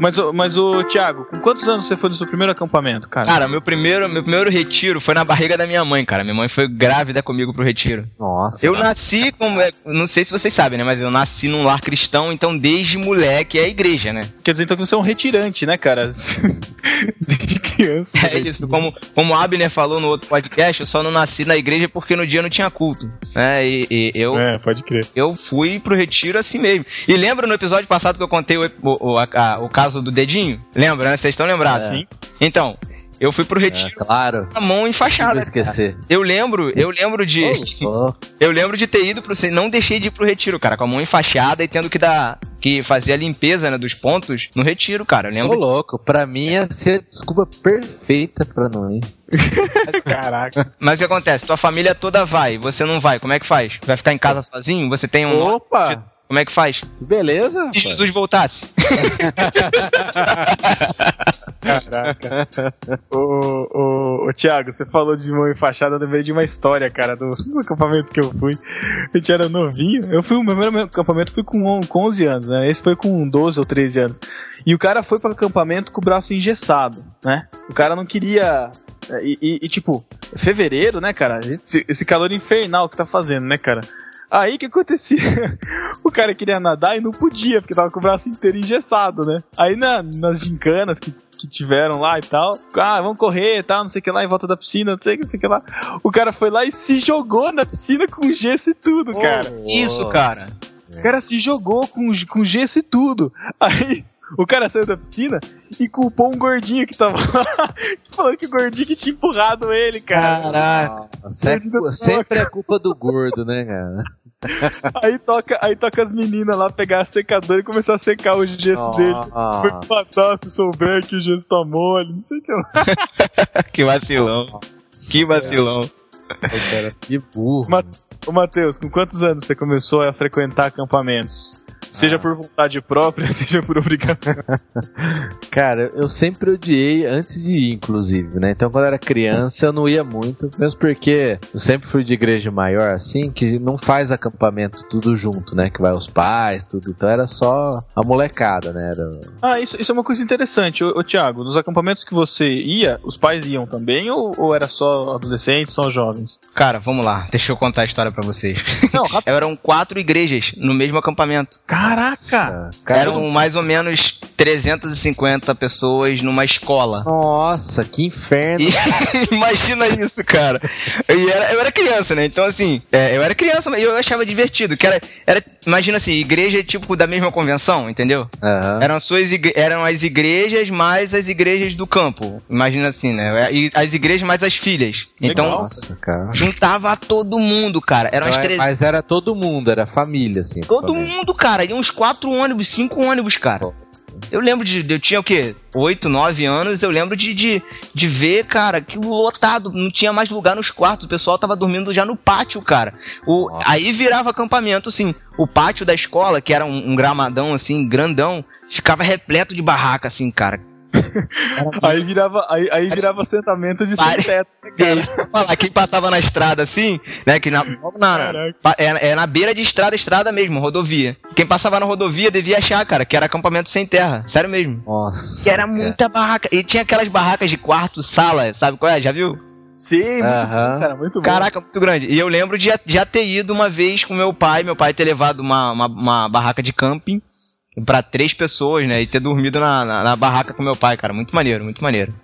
Mas, mas o Thiago, com quantos anos você foi no seu primeiro acampamento, cara? Cara, meu primeiro, meu primeiro retiro foi na barriga da minha mãe, cara. Minha mãe foi grávida comigo pro retiro. Nossa. Eu nasci como. é, Não sei se vocês sabem, né? Mas eu nasci num lar cristão, então desde moleque é a igreja, né? Quer dizer então que você é um retirante, né, cara? Desde criança. É isso, como, como o Abner falou no outro podcast, eu só não nasci na igreja porque no dia não tinha culto. Né? E, e eu, É, pode crer. eu fui pro retiro assim mesmo. E lembra no episódio passado que eu contei o, o, o, a- a- o caso do dedinho? Lembra, né? Vocês estão lembrados? É. Sim. Então, eu fui pro É, retiro claro. com a mão enfaixada. esquecer. Eu lembro, eu lembro de. Ô, Eu lembro de ter ido pro. Não deixei de ir pro retiro, cara, com a mão enfaixada e tendo que dar. Que fazer a limpeza né, dos pontos no retiro, cara. Eu Ô, lembro. louco, pra mim ia ser a desculpa perfeita pra não ir. Caraca. Mas o que acontece? Tua família toda vai, você não vai. Como é que faz? Vai ficar em casa sozinho? Você tem um. Opa! Como é que faz? Beleza. Se. Jesus voltasse. Caraca. ô, ô, ô, Thiago, você falou de mão enfaixada, eu lembrei de uma história, cara, do, do acampamento que eu fui. A gente era novinho. Eu fui, o meu primeiro acampamento foi com, com 11 anos, né? Esse foi com 12 ou 13 anos. E o cara foi para acampamento com o braço engessado, né? O cara não queria. E, e- e, tipo, fevereiro, né, cara? Esse, esse calor infernal que tá fazendo, né, cara? Aí o que acontecia? o cara queria nadar e não podia, porque tava com o braço inteiro engessado, né? Aí na- nas gincanas que que tiveram lá e tal. Ah, vamos correr e tal, não sei o que lá, em volta da piscina, não sei o que, não sei o que lá. O cara foi lá e se jogou na piscina com gesso e tudo, cara. Isso, cara. O cara se jogou com, com gesso e tudo. Aí o cara saiu da piscina e culpou um gordinho que tava lá, falando que o gordinho que tinha empurrado ele, cara. Caraca. Sempre, sempre é culpa do gordo, né, cara? Aí toca, aí toca as meninas lá pegar a secadora e começar a secar o gesso dele. Foi matar se souber que o gesso tá mole, não sei o que lá. que vacilão. Que vacilão. Pô, cara, que burro. Ma Ô, Matheus, com quantos anos você começou a frequentar acampamentos? Seja Ah. por vontade própria, seja por obrigação. Cara, eu sempre odiei antes de ir, inclusive, né? Então, quando eu era criança, eu não ia muito, mesmo porque eu sempre fui de igreja maior, assim, que não faz acampamento tudo junto, né? Que vai os pais, tudo. Então, era só a molecada, né? Era... Ah, isso, isso é uma coisa interessante. Ô, ô Thiago, nos acampamentos que você ia, os pais iam também ou, ou era só adolescentes, só jovens? Cara, vamos lá. Deixa eu contar a história pra vocês. Não, rápido. Eram quatro igrejas no mesmo acampamento. Caraca! Cara, Eram mais ou menos 350 pessoas numa escola. Nossa, que inferno. E imagina isso, cara. E era- eu era criança, né? Então, assim, é, eu era criança, mas eu achava divertido. Que era, era, imagina assim, igreja tipo da mesma convenção, entendeu? Aham. Eram, suas igre- eram as igrejas mais as igrejas do campo. Imagina assim, né? E as igrejas mais as filhas. Então, Legal. Nossa, cara. juntava todo mundo, cara. Eram as Mas- três. Mas era todo mundo, era família, assim. Todo família. mundo, cara. Iam uns quatro ônibus, cinco ônibus, cara. Eu lembro de. Eu tinha o quê? Oito, nove anos. Eu lembro de, de, de ver, cara, aquilo lotado. Não tinha mais lugar nos quartos. O pessoal tava dormindo já no pátio, cara. O, Nossa. aí virava acampamento, assim. O pátio da escola, que era um, um gramadão, assim, grandão, ficava repleto de barraca, assim, cara. Aí virava, aí, aí virava assentamento de Pare- teto, né, falar. Quem passava na estrada assim, né? Que na, na, é, é na beira de estrada, estrada mesmo, rodovia. Quem passava na rodovia devia achar, cara, que era acampamento sem terra. Sério mesmo. Nossa. Que era cara. muita barraca. E tinha aquelas barracas de quarto, sala, sabe qual é? Já viu? Sim, muito bom, cara, muito bom. Caraca, muito grande. E eu lembro de já, já ter ido uma vez com meu pai, meu pai ter levado uma, uma, uma barraca de camping pra três pessoas, né? E ter dormido na, na, na barraca com meu pai, cara. Muito maneiro, muito maneiro.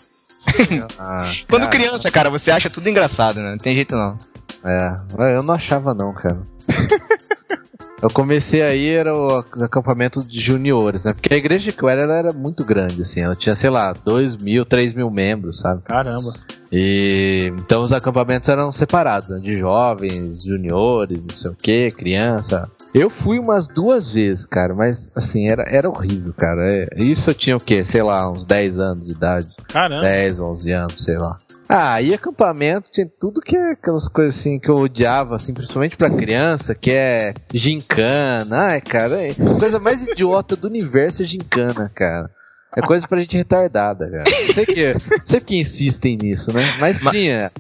Ah, Quando cara, criança, cara, você acha tudo engraçado, né? Não tem jeito não. É, eu não achava não, cara. eu comecei aí, era o ac- acampamento de juniores, né? Porque a igreja que eu era, ela era muito grande, assim. Ela tinha, sei lá, 2 mil, 3 mil membros, sabe? Caramba. E então os acampamentos eram separados, né? De jovens, juniores, não sei o que, criança. Eu fui umas duas vezes, cara, mas assim, era, era horrível, cara. É, Isso eu tinha o quê? Sei lá, uns 10 anos de idade. Caramba. 10, 11 anos, sei lá. Ah, e acampamento tinha tudo que é aquelas coisas assim que eu odiava, assim, principalmente pra criança, que é gincana. Ai, cara, é a coisa mais idiota do universo é gincana, cara. É coisa pra gente retardada, cara. Não sei que, não sei que insistem nisso, né? Mas Ma- tinha.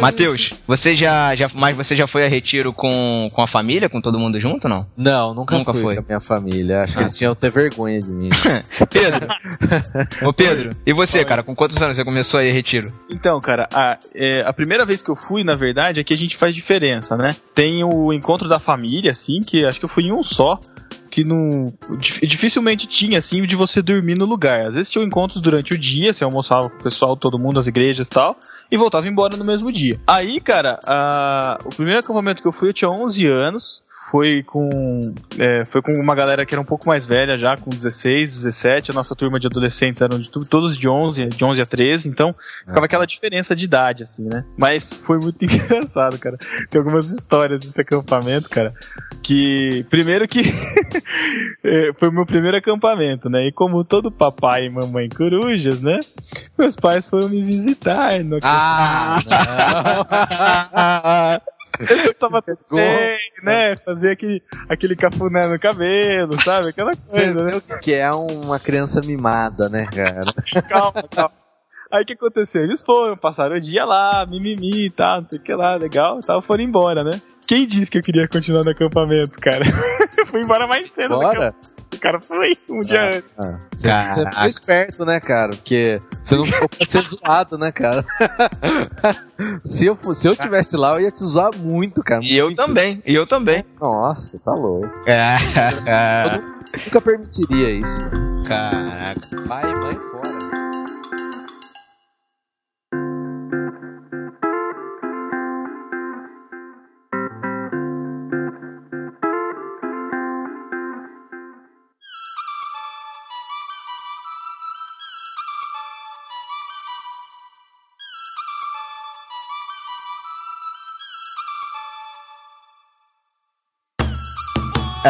Matheus, você já, já, mas você já foi a retiro com, com a família, com todo mundo junto, não? Não, nunca, Nunca fui foi. com a minha família. Acho que Ah. eles tinham que ter vergonha de mim. Pedro. Ô Pedro, e você, cara, com quantos anos você começou a ir a retiro? Então, cara, a, é, a primeira vez que eu fui, na verdade, é que a gente faz diferença, né? Tem o encontro da família, assim, que acho que eu fui em um só, que não. dif- Dificilmente tinha, assim, de você dormir no lugar. Às vezes tinha encontros durante o dia, você almoçava com o pessoal, todo mundo, as igrejas e tal, e voltava embora no mesmo dia. Aí, cara, a- o primeiro acampamento que eu fui, eu tinha 11 anos. Foi com, é, foi com uma galera que era um pouco mais velha já, com 16, 17. A nossa turma de adolescentes eram de todos de 11, de 11 a 13. Então, Ficava aquela diferença de idade, assim, né? Mas foi muito engraçado, cara. Tem algumas histórias desse acampamento, cara. Que. Primeiro que. eh, foi o meu primeiro acampamento, né? E como todo papai e mamãe corujas, né? Meus pais foram me visitar no Ah, Eu tava bem, né? Fazer aquele, aquele cafuné no cabelo, sabe? Aquela coisa, né? que é uma criança mimada, né, cara? calma, calma. Aí o que aconteceu? Eles foram, passaram o dia lá, mimimi e tal, não sei o que lá, legal, e tal, foram embora, né? Quem disse que eu queria continuar no acampamento, cara? eu fui embora mais cedo do Bora? O cara foi um dia antes. Ah, você, você foi esperto, né, cara? Porque você não ficou pra ser zoado, né, cara? se, eu, fosse- se eu tivesse lá, eu ia te zoar muito, cara. E eu muito. também, e eu também. Nossa, tá louco. É, Eu nunca permitiria isso. Caraca. Pai e mãe fora.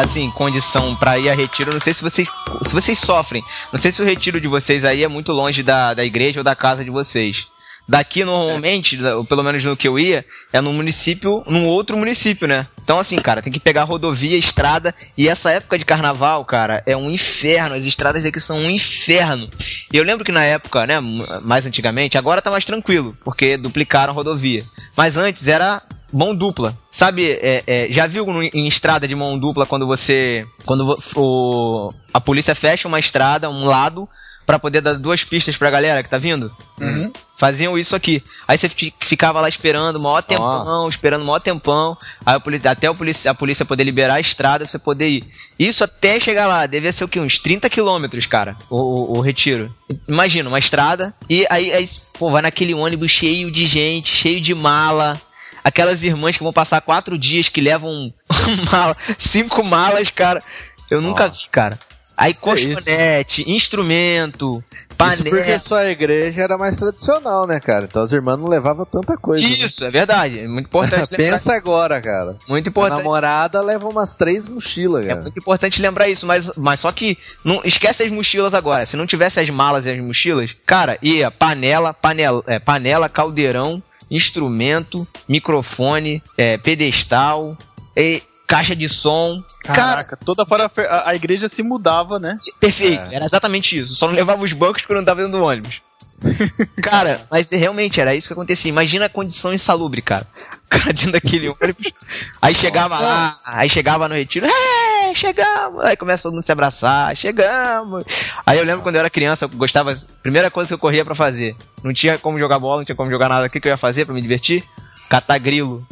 Assim, condição pra ir a retiro. Não sei se vocês, se vocês sofrem. Não sei se o retiro de vocês aí é muito longe da, da igreja ou da casa de vocês. Daqui, normalmente, da- pelo menos no que eu ia, é num município, num outro município, né? Então, assim, cara, tem que pegar rodovia, estrada. E essa época de carnaval, cara, é um inferno. As estradas daqui são um inferno. E eu lembro que na época, né, mais antigamente, agora tá mais tranquilo, porque duplicaram rodovia. Mas antes era mão dupla. Sabe, é, é, já viu no- em estrada de mão dupla quando você. Quando o, a polícia fecha uma estrada, um lado, pra poder dar duas pistas pra galera que tá vindo? Uhum. Faziam isso aqui. Aí você fi- ficava lá esperando o maior tempão, Nossa. esperando o maior tempão. Aí a polícia, até a polícia, a polícia poder liberar a estrada, você poder ir. Isso até chegar lá, devia ser o quê? Uns 30 quilômetros, cara, o, o- o retiro. Imagina, uma estrada, e aí, aí, pô, vai naquele ônibus cheio de gente, cheio de mala. Aquelas irmãs que vão passar quatro dias que levam mala, cinco malas, cara. Eu nunca Nossa. vi, cara. Aí isso? colchonete, instrumento, Isso panela. porque sua igreja era mais tradicional, né, cara? Então as irmãs não levavam tanta coisa. né? Isso, é verdade. É muito importante lembrar. Pensa agora, cara. Muito A importante. namorada leva umas três mochilas, É cara. muito importante lembrar isso, mas, mas só que não esquece as mochilas agora. Se não tivesse as malas e as mochilas, cara, ia panela, panela, é, panela caldeirão, instrumento, microfone, é, pedestal, e caixa de som. Caraca, toda para a, a igreja se mudava, né? Cara, perfeito. É. Era exatamente isso. Só não levava os bancos quando não tava dentro do ônibus. Cara, mas realmente era isso que acontecia. Imagina a condição insalubre, cara. O cara dentro daquele ônibus. Aí chegava lá, aí chegava no retiro, é, chegamos. Aí começa todo mundo a se abraçar, chegamos. Aí eu lembro quando eu era criança, eu gostava, primeira coisa que eu corria pra fazer. Não tinha como jogar bola, não tinha como jogar nada. O que, que eu ia fazer pra me divertir? Catar grilo.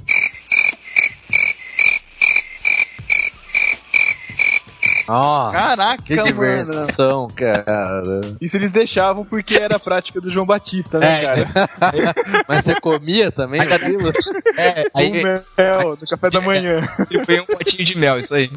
Nossa, Caraca, que mano. diversão, cara. Isso eles deixavam porque era a prática do João Batista, né, É, cara? Mas você comia também aquilo? É, aí Com mel, no café da manhã. foi um potinho de mel, isso aí.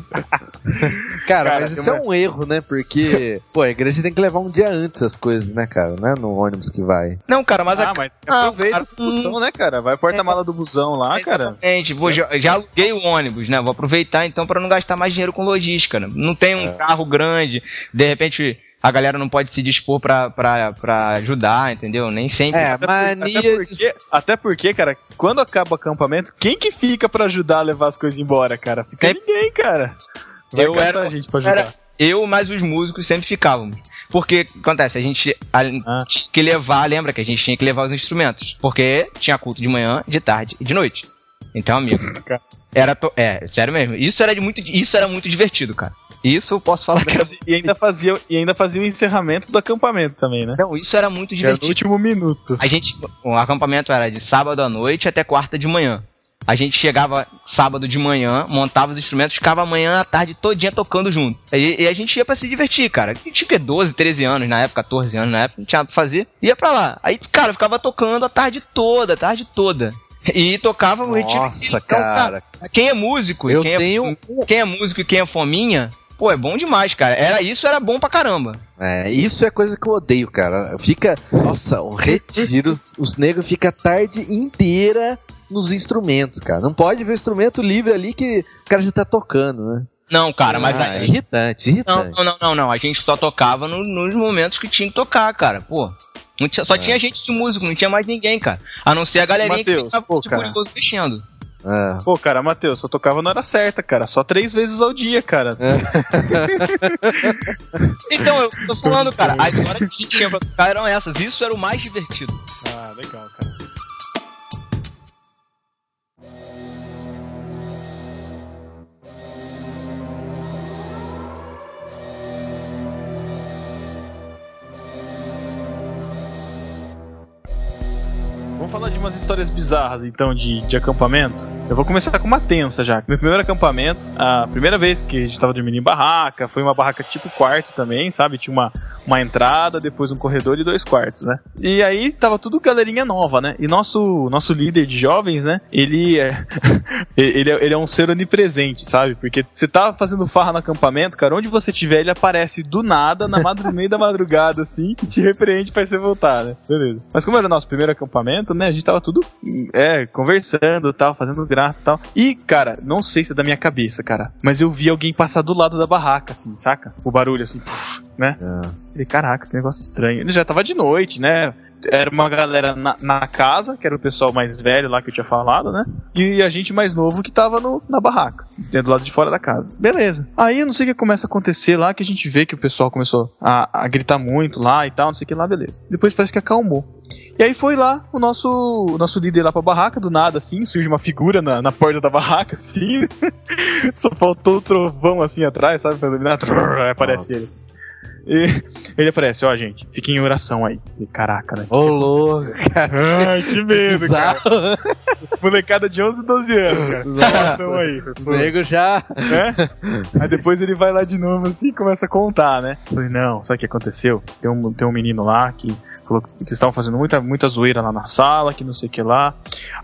Cara, Cara, mas isso é um erro, né? Porque, pô, a igreja tem que levar um dia antes as coisas, né, cara? Não é no ônibus que vai. Não, cara, mas ah, a... mas Ah, aproveita cara, o busão, né, cara? Vai porta-mala do busão lá, cara. Exatamente. Já, já aluguei o ônibus, né? Vou aproveitar então pra não gastar mais dinheiro com logística, né? Não tem um É. carro grande, de repente a galera não pode se dispor pra, pra, pra ajudar, entendeu? Nem sempre. É, Até, por- mania até porque, de... até porque, cara, quando acaba o acampamento, quem que fica pra ajudar a levar as coisas embora, cara? Fica Sempre- ninguém, cara. Vai Eu era- a gente pra ajudar. era- Eu mais os músicos sempre ficávamos. Porque, acontece, a gente a- Ah. tinha que levar, lembra que a gente tinha que levar os instrumentos. Porque tinha culto de manhã, de tarde e de noite. Então, amigo, Cara. era. to- É, sério mesmo. Isso era, de muito, isso era muito divertido, cara. Isso eu posso falar que era. E ainda, fazia, e ainda fazia o encerramento do acampamento também, né? Não, isso era muito Que era no divertido. último minuto. A gente. O acampamento era de sábado à noite até quarta de manhã. A gente chegava sábado de manhã, montava os instrumentos, ficava amanhã à tarde todinha tocando junto. E, e a gente ia pra se divertir, cara. A gente tinha o quê? 12, 13 anos na época, 14 anos na época, não tinha nada pra fazer. Ia pra lá. Aí, cara, ficava tocando a tarde toda, a tarde toda. E tocava o retiro. Nossa, cara. Quem é músico, e Eu quem, tenho... é, quem é músico e quem é fominha, pô, é bom demais, cara. Era, isso era bom pra caramba. É, isso é coisa que eu odeio, cara. Fica... Nossa, o retiro, os negros ficam a tarde inteira nos instrumentos, cara. Não pode ver o instrumento livre ali que o cara já tá tocando, né? Não, cara, mas Ah, aí. irritante, Não, irritante. não, não, não, não. A gente só tocava no- nos momentos que tinha que tocar, cara. Pô. Não tinha- só É. tinha gente de músico, não tinha mais ninguém, cara. A não ser a galerinha que Mateus, ficava pô, de cara. curioso mexendo. É. Pô, cara, Matheus, só tocava na hora certa, cara. Só três vezes ao dia, cara. Então, eu tô falando, cara, as horas que a gente tinha pra tocar eram essas. Isso era o mais divertido. Ah, legal, cara. Vamos falar de umas histórias bizarras, então, de, de acampamento. Eu vou começar com uma tensa já. Meu primeiro acampamento, a primeira vez que a gente tava dormindo em barraca, foi uma barraca tipo quarto também, sabe? Tinha uma, uma entrada, depois um corredor e dois quartos, né? E aí tava tudo galerinha nova, né? E nosso, nosso líder de jovens, né? Ele é, ele é, ele é um ser onipresente, sabe? Porque você tá fazendo farra no acampamento, cara, onde você tiver, ele aparece do nada, na madru no meio da madrugada, assim, e te repreende pra você voltar, né? Beleza. Mas como era o nosso primeiro acampamento, né? A gente tava tudo, é, conversando e tal, fazendo graça e tal. E, cara, não sei se é da minha cabeça, cara, mas eu vi alguém passar do lado da barraca, assim, saca? O barulho, assim, puf, né? Nossa. Falei, caraca, que negócio estranho. Ele já tava de noite, né? Era uma galera na, na casa, que era o pessoal mais velho lá que eu tinha falado, né? E a gente mais novo que tava no, na barraca, do lado de fora da casa. Beleza. Aí eu não sei o que começa a acontecer lá, que a gente vê que o pessoal começou a, a gritar muito lá e tal, não sei o que lá, beleza. Depois parece que acalmou. E aí foi lá o nosso, o nosso líder lá pra barraca, do nada, assim, surge uma figura na, na porta da barraca, assim. Só faltou o trovão assim atrás, sabe? Pra iluminar. Aparece ele. E ele aparece, ó, gente, fiquem em oração aí. E, caraca, né? Ô, louco, cara. Ai, que medo, cara. Molecada de 11, 12 anos, cara. Oração aí. O nego já. né? Aí depois ele vai lá de novo assim e começa a contar, né? Falei, não, sabe o que aconteceu? Tem um, tem um menino lá que falou que eles estavam fazendo muita, muita zoeira lá na sala, que não sei o que lá.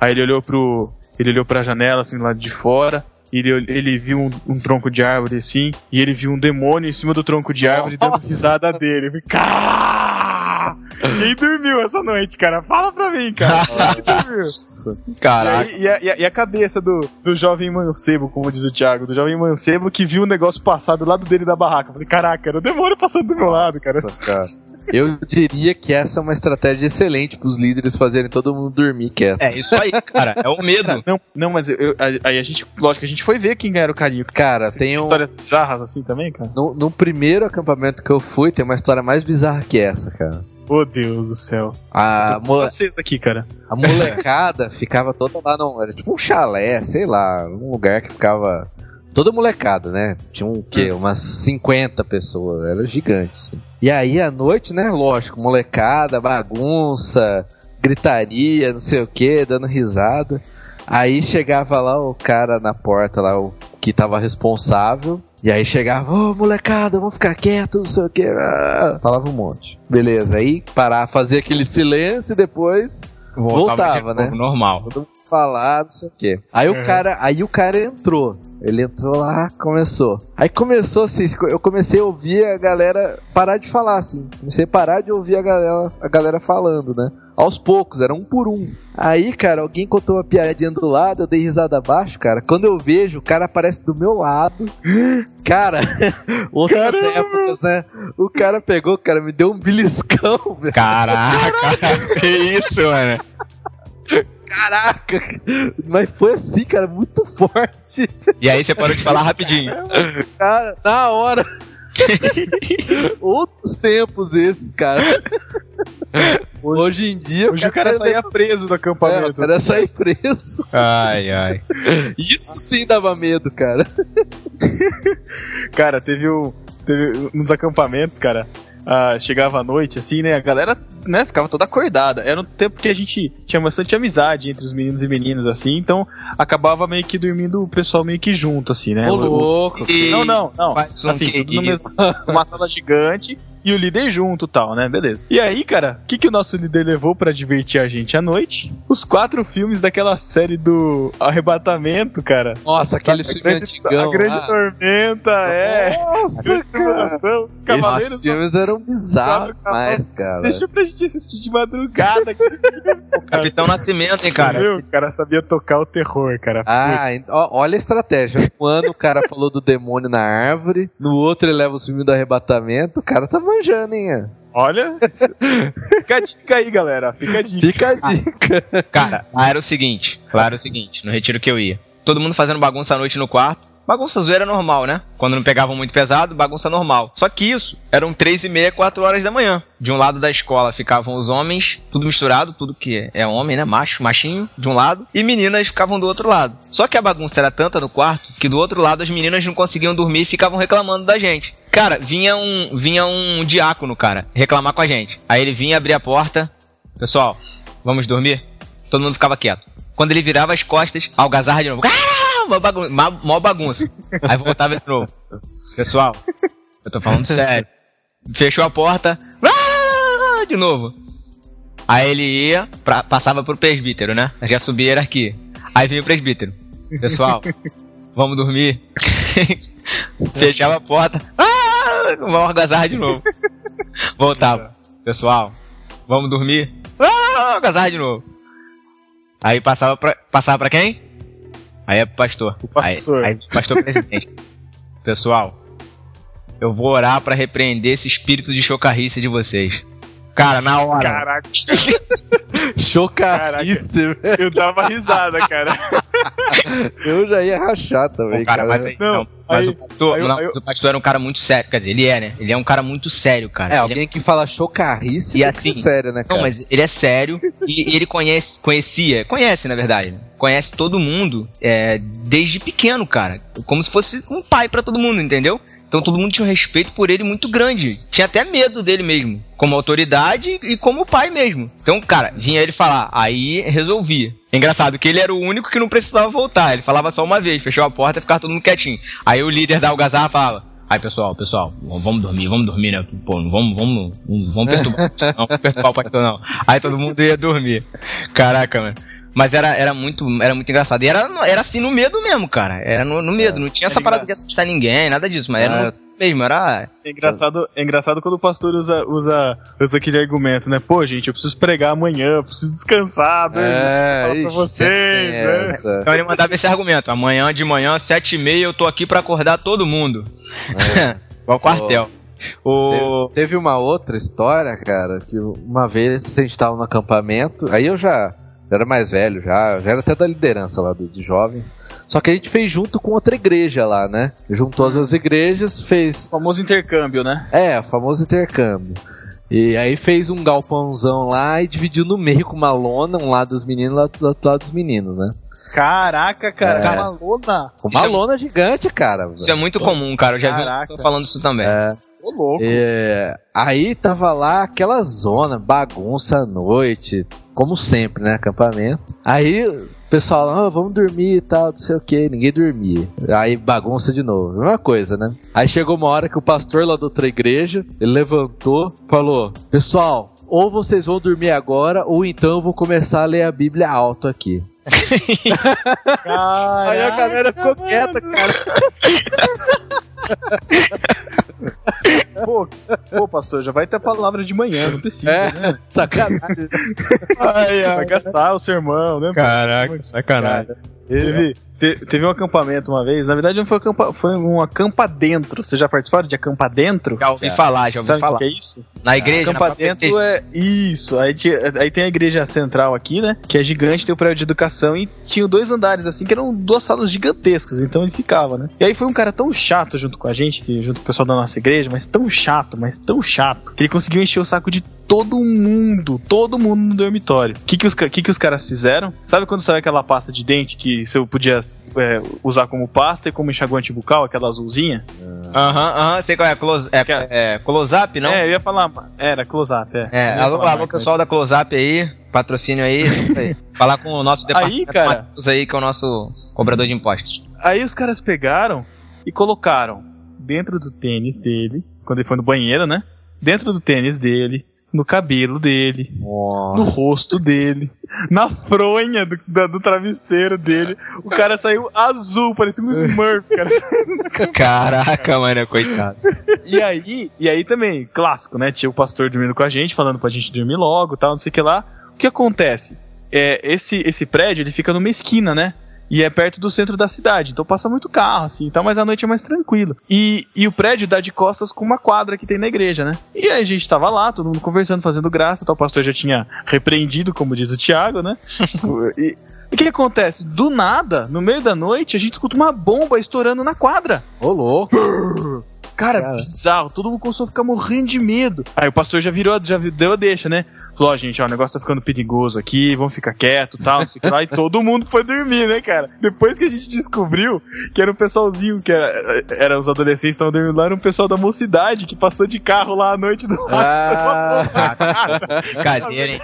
Aí ele olhou pro. Ele olhou pra janela, assim, lá de fora. Ele, ele viu um, um tronco de árvore assim, e ele viu um demônio em cima do tronco de árvore dando Nossa. risada dele. Eu falei, "Cara! Quem dormiu essa noite, cara? Fala pra mim, cara. Quem dormiu? Caraca. E, a, e a- e a cabeça do, do jovem mancebo, como diz o Thiago, do jovem mancebo que viu o negócio passar do lado dele da barraca. Eu Falei, caraca, era o demônio passando do meu lado, cara. Nossa, cara. Eu diria que essa é uma estratégia excelente pros líderes fazerem todo mundo dormir quieto. É isso aí, cara. É o medo. Não, não, mas eu, eu- aí a gente, lógico que a gente foi ver quem era o carinho. Cara, tem um. Histórias bizarras assim também, cara? No, no primeiro acampamento que eu fui, tem uma história mais bizarra que essa, cara. Oh, Deus do céu. A, mo- vocês aqui, cara. a molecada ficava toda lá, não, era tipo um chalé, sei lá, um lugar que ficava. Toda molecada, né? Tinha um quê? Umas 50 pessoas, era gigante, assim. E aí à noite, né? Lógico, molecada, bagunça, gritaria, não sei o que, dando risada. Aí chegava lá o cara na porta, lá, o que tava responsável. E aí chegava, ô molecada, vamos ficar quieto, não sei o que. Falava um monte. Beleza, aí parar, fazer aquele silêncio e depois Voltava, de novo, né? Normal. todo mundo falar, não sei o quê. Aí Uhum. o cara, aí o cara entrou. Ele entrou lá, começou. Aí começou assim, eu comecei a ouvir a galera parar de falar assim. Comecei a parar de ouvir a galera, a galera falando, né? Aos poucos, era um por um. Aí, cara, alguém contou uma piadinha do lado, eu dei risada abaixo, cara. Quando eu vejo, o cara aparece do meu lado. Cara, outras Caramba! épocas, né? O cara pegou, cara, me deu um beliscão, velho. Caraca, que isso, mano. Caraca! Mas foi assim, cara, muito forte. E aí você parou de falar rapidinho. Cara, na hora. Outros tempos esses, cara. Hoje em dia, Hoje o cara saía preso do É, o acampamento. cara sair preso. Ai, ai. Isso sim dava medo, cara. Cara, teve um. Teve uns acampamentos, cara. Ah, chegava à noite, assim, né? A galera, né, ficava toda acordada. Era um tempo que a gente tinha bastante amizade entre os meninos e meninas, assim, então acabava meio que dormindo o pessoal meio que junto, assim, né? Ô, louco. E- Não, não, não. Um Assim, que tudo no isso. mesmo, uma sala gigante e o líder junto e tal, né? Beleza. E aí, cara, o que, que o nosso líder levou pra divertir a gente à noite? Os quatro filmes daquela série do Arrebatamento, cara. Nossa, aquele a filme grande, antigão. a grande lá. tormenta, é. Nossa, cara. Os cavaleiros Esses filmes eram bizarros demais, cara. Deixa pra gente assistir de madrugada. Capitão Nascimento, hein, cara. Meu, o cara sabia tocar o terror, cara. Ah, olha a estratégia. Um ano o cara falou do demônio na árvore, no outro ele leva o filme do arrebatamento. O cara tá manjando, hein? Olha, fica a dica aí, galera. Fica a dica. Fica a dica. Cara, lá era o seguinte. Lá era o seguinte, no retiro que eu ia. Todo mundo fazendo bagunça à noite no quarto. Bagunça zoeira normal, né? Quando não pegavam muito pesado, bagunça normal. Só que isso, eram três e meia, quatro horas da manhã. De um lado da escola ficavam os homens, tudo misturado, tudo que é homem, né? Macho, machinho, de um lado. E meninas ficavam do outro lado. Só que a bagunça era tanta no quarto, que do outro lado as meninas não conseguiam dormir e ficavam reclamando da gente. Cara, vinha um, vinha um diácono, cara, reclamar com a gente. Aí ele vinha abrir a porta. Pessoal, vamos dormir? Todo mundo ficava quieto. Quando ele virava as costas, algazarra de novo. Caramba, mó bagunça. Mó bagunça. Aí voltava de novo. Pessoal, eu tô falando sério. Fechou a porta. ah, De novo. Aí ele ia, pra- passava pro presbítero, né? Já subia a hierarquia. Aí vinha o presbítero. Pessoal, vamos dormir. Fechava a porta. Ah, uma algazarra de novo. Voltava. Pessoal, vamos dormir. Ah, algazarra de novo. Aí passava pra, passava pra quem? Aí é pro pastor. O pastor. Aí, aí pastor presidente. Pessoal, eu vou orar pra repreender esse espírito de chocarrice de vocês. Cara, na hora. Caraca, Chocarrice, velho. eu dava risada, cara. Eu já ia rachar também, Pô, cara, cara. mas aí, Não, não, mas aí- o pastor, aí não, eu- o pastor era um cara muito sério. Quer dizer, ele é, né? Ele é um cara muito sério, cara. É, Ele alguém que fala chocarrice E assim- sério, né, cara? Não, mas ele é sério e, e ele conhece, conhecia, conhece na verdade, né? conhece todo mundo é, desde pequeno, cara. Como se fosse um pai pra todo mundo, entendeu? Então todo mundo tinha um respeito por ele muito grande. Tinha até medo dele mesmo. Como autoridade e como pai mesmo. Então, cara, vinha ele falar, aí resolvia. Engraçado que ele era o único que não precisava voltar. Ele falava só uma vez, fechou a porta e ficava todo mundo quietinho. Aí o líder da algazarra falava. Aí, pessoal, pessoal, vamos dormir, vamos dormir, né? Pô, não vamos, vamos, não vamos perturbar, não vamos perturbar o pastor, não. Aí todo mundo ia dormir. Caraca, mano. Mas era, era, muito, era muito engraçado. E era, era assim no medo mesmo, cara. Era no, no medo. Não tinha essa parada de assustar ninguém, nada disso. Mas era É. no mesmo, era. É engraçado, é engraçado quando o pastor usa, usa, usa aquele argumento, né? Pô, gente, eu preciso pregar amanhã, eu preciso descansar, né? É, Fala pra ixi, vocês, né? Então ele mandava esse argumento. Amanhã de manhã, sete e meia, eu tô aqui pra acordar todo mundo. É. Igual quartel. O. Teve uma outra história, cara, que uma vez a gente tava no acampamento, aí eu já, já era mais velho, já, já era até da liderança lá do, de jovens. Só que a gente fez junto com outra igreja lá, né? Juntou as duas igrejas, fez. famoso intercâmbio, né? É, o famoso intercâmbio. E aí fez um galpãozão lá e dividiu no meio com uma lona, um lado dos meninos e outro outro lado dos meninos, né? Caraca, cara, É. uma lona. Com Isso uma é- lona gigante, cara. Isso é muito comum, cara. Eu já vi uma Caraca. pessoa falando isso também. É. Ô, louco. É, aí tava lá aquela zona, bagunça à noite, como sempre, né? Acampamento. Aí o pessoal, ah, vamos dormir e tal, não sei o que, ninguém dormia. Aí bagunça de novo, mesma coisa, né? Aí chegou uma hora que o pastor lá da outra igreja, ele levantou, falou: Pessoal, ou vocês vão dormir agora, ou então eu vou começar a ler a Bíblia alto aqui. Caraca, Aí a galera ficou mano. quieta, cara. Pô, pastor, já vai ter a palavra de manhã, não precisa, É. né? Sacanagem. Vai gastar o sermão, né? Caraca, sacanagem. Teve, te- teve um acampamento uma vez, na verdade não foi, acampa, foi um acampa dentro. Vocês já participaram de acampa dentro? Já ouvi falar, já ouvi Sabe o falar. que é isso? Na igreja, na Acampa própria dentro é isso. Aí, aí tem a igreja central aqui, né? Que é gigante, tem o prédio de educação e tinha dois andares assim, que eram duas salas gigantescas. Então ele ficava, né? E aí foi um cara tão chato junto com a gente, que, junto com o pessoal da nossa igreja, mas tão chato, mas tão chato, que ele conseguiu encher o saco de todo mundo, todo mundo no dormitório. O que, que, os, que, que os caras fizeram? Sabe quando saiu aquela pasta de dente que você podia é, usar como pasta e como enxaguante bucal, aquela azulzinha? Aham, aham, sei qual é, close, é, Cara. é close-up, não? É, eu ia falar, era close-up, é. É, ia alô, alô pessoal da Close-Up aí, patrocínio aí, aí. falar com o nosso departamento cara. Matheus aí, que é o nosso cobrador de impostos. Aí os caras pegaram e colocaram dentro do tênis dele, quando ele foi no banheiro, né? Dentro do tênis dele, no cabelo dele, no rosto dele, na fronha do, da- do travesseiro dele. O cara saiu azul, parecia um Smurf, cara. Caraca, mano, coitado. E aí, e aí também, clássico, né? Tinha o pastor dormindo com a gente, falando pra gente dormir logo, tal, não sei o que lá. O que acontece? É, esse, esse prédio, ele fica numa esquina, né? E é perto do centro da cidade, então passa muito carro, assim, então, mas a noite é mais tranquilo. E, e o prédio dá de costas com uma quadra que tem na igreja, né? E aí a gente tava lá, todo mundo conversando, fazendo graça, tal, o pastor já tinha repreendido, como diz o Thiago, né? e o que acontece? Do nada, no meio da noite, a gente escuta uma bomba estourando na quadra. Ô, louco. Cara, Cara. bizarro, todo mundo começou a ficar morrendo de medo. Aí o pastor já virou, já deu a deixa, né? Falou, ó, gente, ó, o negócio tá ficando perigoso aqui, vamos ficar quieto tal, não sei o que lá. E todo mundo foi dormir, né, cara? Depois que a gente descobriu que era um pessoalzinho, que era, era os adolescentes que estavam dormindo lá, era um pessoal da mocidade que passou de carro lá à noite do Ah, Brincadeira, hein?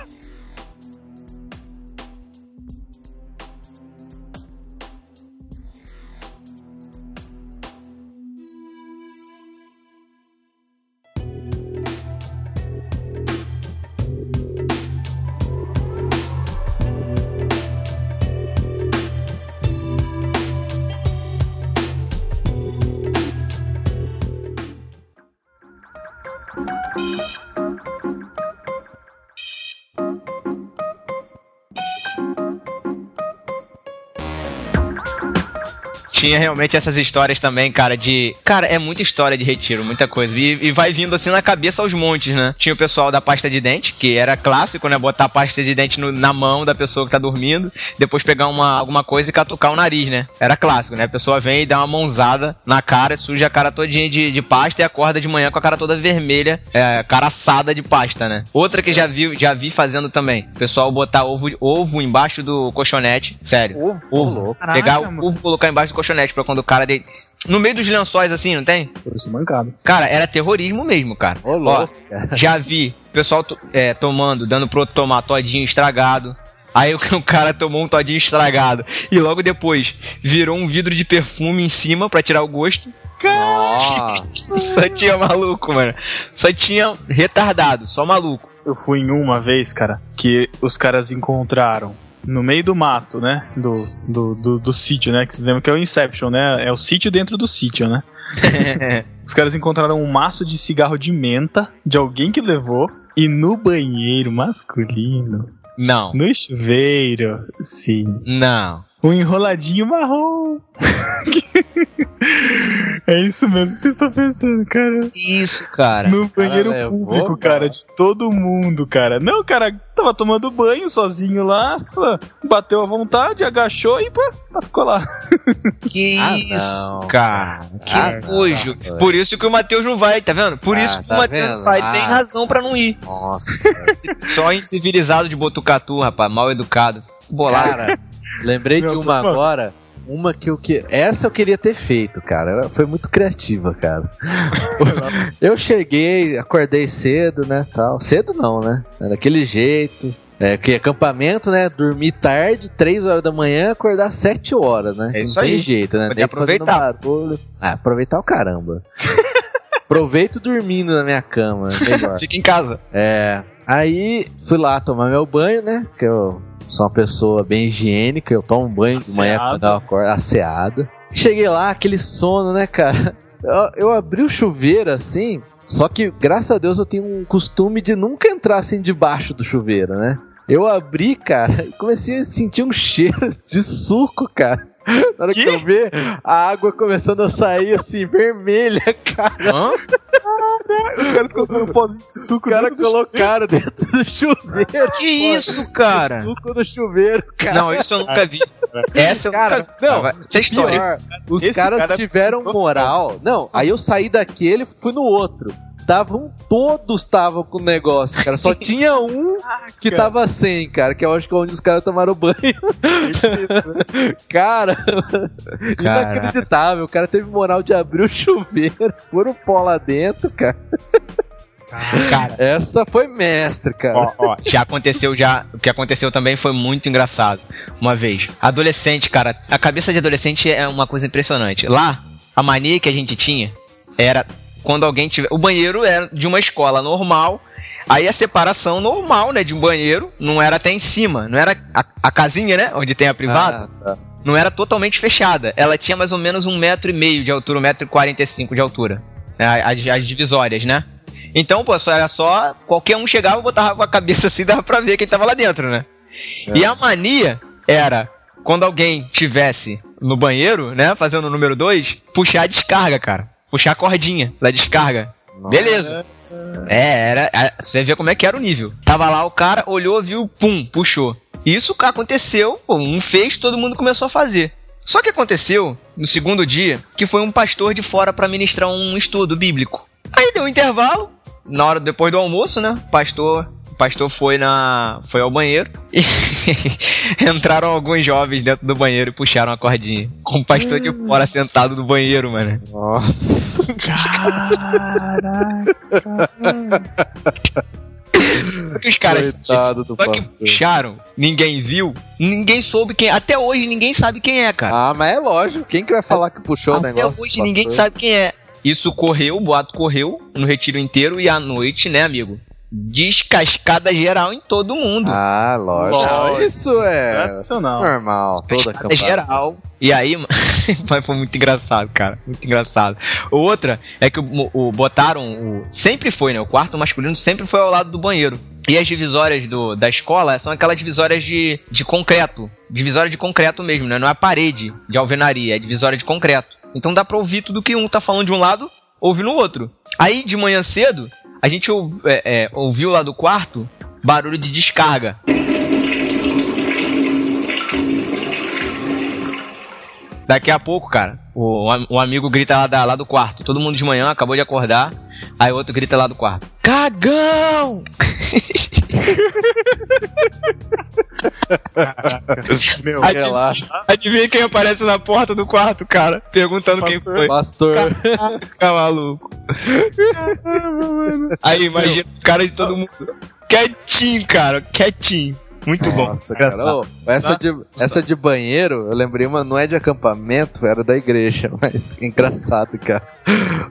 Tinha realmente essas histórias também, cara, de. Cara, é muita história de retiro, muita coisa. E, e vai vindo assim na cabeça aos montes, né? Tinha o pessoal da pasta de dente, que era clássico, né? Botar a pasta de dente no- na mão da pessoa que tá dormindo, depois pegar uma, alguma coisa e catucar o nariz, né? Era clássico, né? A pessoa vem e dá uma mãozada na cara, suja a cara todinha de, de pasta e acorda de manhã com a cara toda vermelha, é, cara assada de pasta, né? Outra que já vi, já vi fazendo também. O pessoal botar ovo, ovo embaixo do colchonete. Sério. Ovo. Caraca, Pegar o ovo e colocar embaixo do colchonete pra quando o cara. De... No meio dos lençóis, assim, não tem? Por isso mancado. Cara, era terrorismo mesmo, cara. Ô, Ó, louco, cara. já vi o pessoal é, tomando, dando pro outro tomar todinho estragado. Aí o, o cara tomou um todinho estragado. E logo depois virou um vidro de perfume em cima pra tirar o gosto. Nossa. Só tinha maluco, mano. Só tinha retardado, só maluco. Eu fui em uma vez, cara, que os caras encontraram no meio do mato, né? Do, do, do, do sítio, né? Que você lembra que é o Inception, né? É o sítio dentro do sítio, né? Os caras encontraram um maço de cigarro de menta de alguém que levou. E no banheiro masculino, Não, no chuveiro, sim, não. Um enroladinho marrom. é isso mesmo que vocês estão pensando, cara. Isso, cara. No banheiro público, cara. cara, de todo mundo, cara. Não, o cara tava tomando banho sozinho lá, bateu à vontade, agachou e pô, ficou lá. Que Ah, isso, não. cara. Que Ah, nojo. Por isso que o Matheus não vai, tá vendo? Por Ah, isso que tá o Matheus vai. Ah. Tem razão pra não ir. Nossa. Só incivilizado de Botucatu, rapaz. Mal educado. Bolado. Cara, lembrei de Meu, uma mano. agora. Uma que eu que. Essa eu queria ter feito, cara. Foi muito criativa, cara. eu cheguei, acordei cedo, né? Tal. Cedo não, né? Daquele jeito. É, que acampamento, né? Dormir tarde, 3 horas da manhã, acordar 7 horas, né? É isso não tem aí. jeito, né? Tem que no aproveitar. barulho. Ah, aproveitar o caramba. Aproveito dormindo na minha cama, é melhor. Fica em casa. É. Aí fui lá tomar meu banho, né? Que eu sou uma pessoa bem higiênica, eu tomo banho de manhã quando eu acordo, asseado. Cheguei lá, aquele sono, né, cara? Eu, eu abri o chuveiro assim, só que graças a Deus eu tenho um costume de nunca entrar assim debaixo do chuveiro, né? Eu abri, cara, e comecei a sentir um cheiro de suco, cara. Na hora que, Que? eu vi, a água começando a sair assim, vermelha, cara. Hã? Os caras colocaram um pozinho de Os suco caras dentro do colocaram dentro do chuveiro. Que isso, cara? Suco no chuveiro, cara. Não, isso eu nunca vi. Essa eu Cara, nunca vi. não, Essa é história. Pior, os Esse caras cara tiveram moral. Não, aí eu saí daquele e fui no outro. Tavam, todos estavam com o negócio, cara. Só tinha um que cara. tava sem, cara. Que eu acho que é onde os caras tomaram banho. Cara, inacreditável. O cara teve moral de abrir o chuveiro, pôr o pó lá dentro, cara. Cara, Essa foi mestre, cara. ó, ó, já aconteceu já. O que aconteceu também foi muito engraçado. Uma vez. Adolescente, cara. A cabeça de adolescente é uma coisa impressionante. Lá, a mania que a gente tinha era quando alguém tiver. O banheiro era de uma escola normal. Aí a separação normal, né, de um banheiro, não era até em cima, não era a, a casinha, né, onde tem a privada, Ah, tá. não era totalmente fechada. Ela tinha mais ou menos um metro e meio de altura, um metro e quarenta e cinco de altura. né, As, as divisórias, né? Então, pô, só era só. Qualquer um chegava e botava com a cabeça assim, dava pra ver quem tava lá dentro, né? E a mania era, quando alguém tivesse no banheiro, né, fazendo o número 2, puxar a descarga, cara. Puxar a cordinha da descarga. Beleza. É, era. Você vê como é que era o nível. Tava lá o cara, olhou, viu, pum, puxou. Isso aconteceu, um fez, todo mundo começou a fazer. Só que aconteceu no segundo dia que foi um pastor de fora pra ministrar um estudo bíblico. Aí deu um intervalo, na hora depois do almoço, né? O pastor, pastor foi na foi ao banheiro e entraram alguns jovens dentro do banheiro e puxaram a cordinha. Com o pastor de fora sentado no banheiro, mano. Nossa. Que os caras só que puxaram, ninguém viu, ninguém soube quem. Até hoje ninguém sabe quem é, cara. Ah, mas é lógico. Quem que vai falar que puxou o Até negócio? hoje ninguém sabe quem é. Isso correu, o boato correu no retiro inteiro e à noite, né, amigo? Descascada geral em todo mundo. Ah, lógico. Lógico. Isso é Tradicional. normal. Toda geral. E aí, mano, mas foi muito engraçado, cara. Muito engraçado. Outra é que o, o- botaram. O, sempre foi, né? O quarto masculino sempre foi ao lado do banheiro. E as divisórias do, da escola são aquelas divisórias de, de concreto. Divisória de concreto mesmo, né? Não é parede de alvenaria, é divisória de concreto. Então dá pra ouvir tudo que um tá falando de um lado, ouve no outro. Aí de manhã cedo, a gente é, é, ouviu lá do quarto barulho de descarga. Daqui a pouco, cara, o, o amigo grita lá, da- lá do quarto. Todo mundo de manhã acabou de acordar. Aí o outro grita lá do quarto: Cagão! Meu, Relaxa. Adivinha quem aparece na porta do quarto, cara? Perguntando quem Pastor. foi. Pastor. Fica maluco. Aí, imagina os caras de todo mundo. Quietinho, cara, quietinho. Muito bom. Nossa, cara. Essa, de, essa de banheiro, eu lembrei uma, não é de acampamento, era da igreja, mas que engraçado, cara.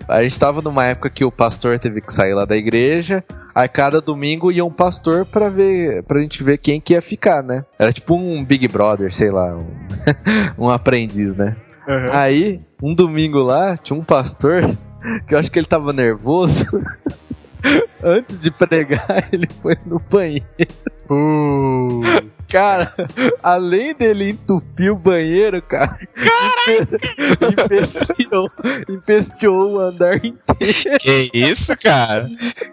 A gente tava numa época que o pastor teve que sair lá da igreja, aí cada domingo ia um pastor pra ver, pra gente ver quem que ia ficar, né? Era tipo um Big Brother, sei lá, um, um aprendiz, né? Uhum. Aí, um domingo lá, tinha um pastor que eu acho que ele tava nervoso. Antes de pregar, ele foi no banheiro. Cara, além dele entupir o banheiro, cara, empesteou, empesteou o andar inteiro. Que isso, cara?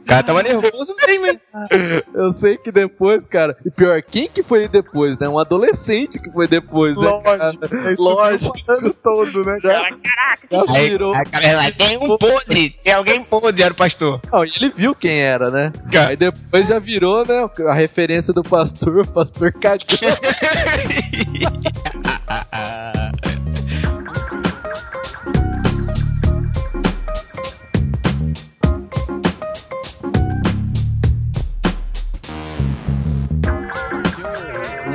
O cara tava nervoso mesmo, hein? Eu sei que depois, cara, e pior, quem que foi depois, né? Um adolescente que foi depois, né? Lógico. cara? Subiu Lógico. todo, né, Já, cara? já Aí, virou. a cara lá, tem um podre, tem alguém podre, era o pastor. Não, e ele viu quem era, né? Cara. Aí depois já virou, né? A referência do pastor, o pastor cagou.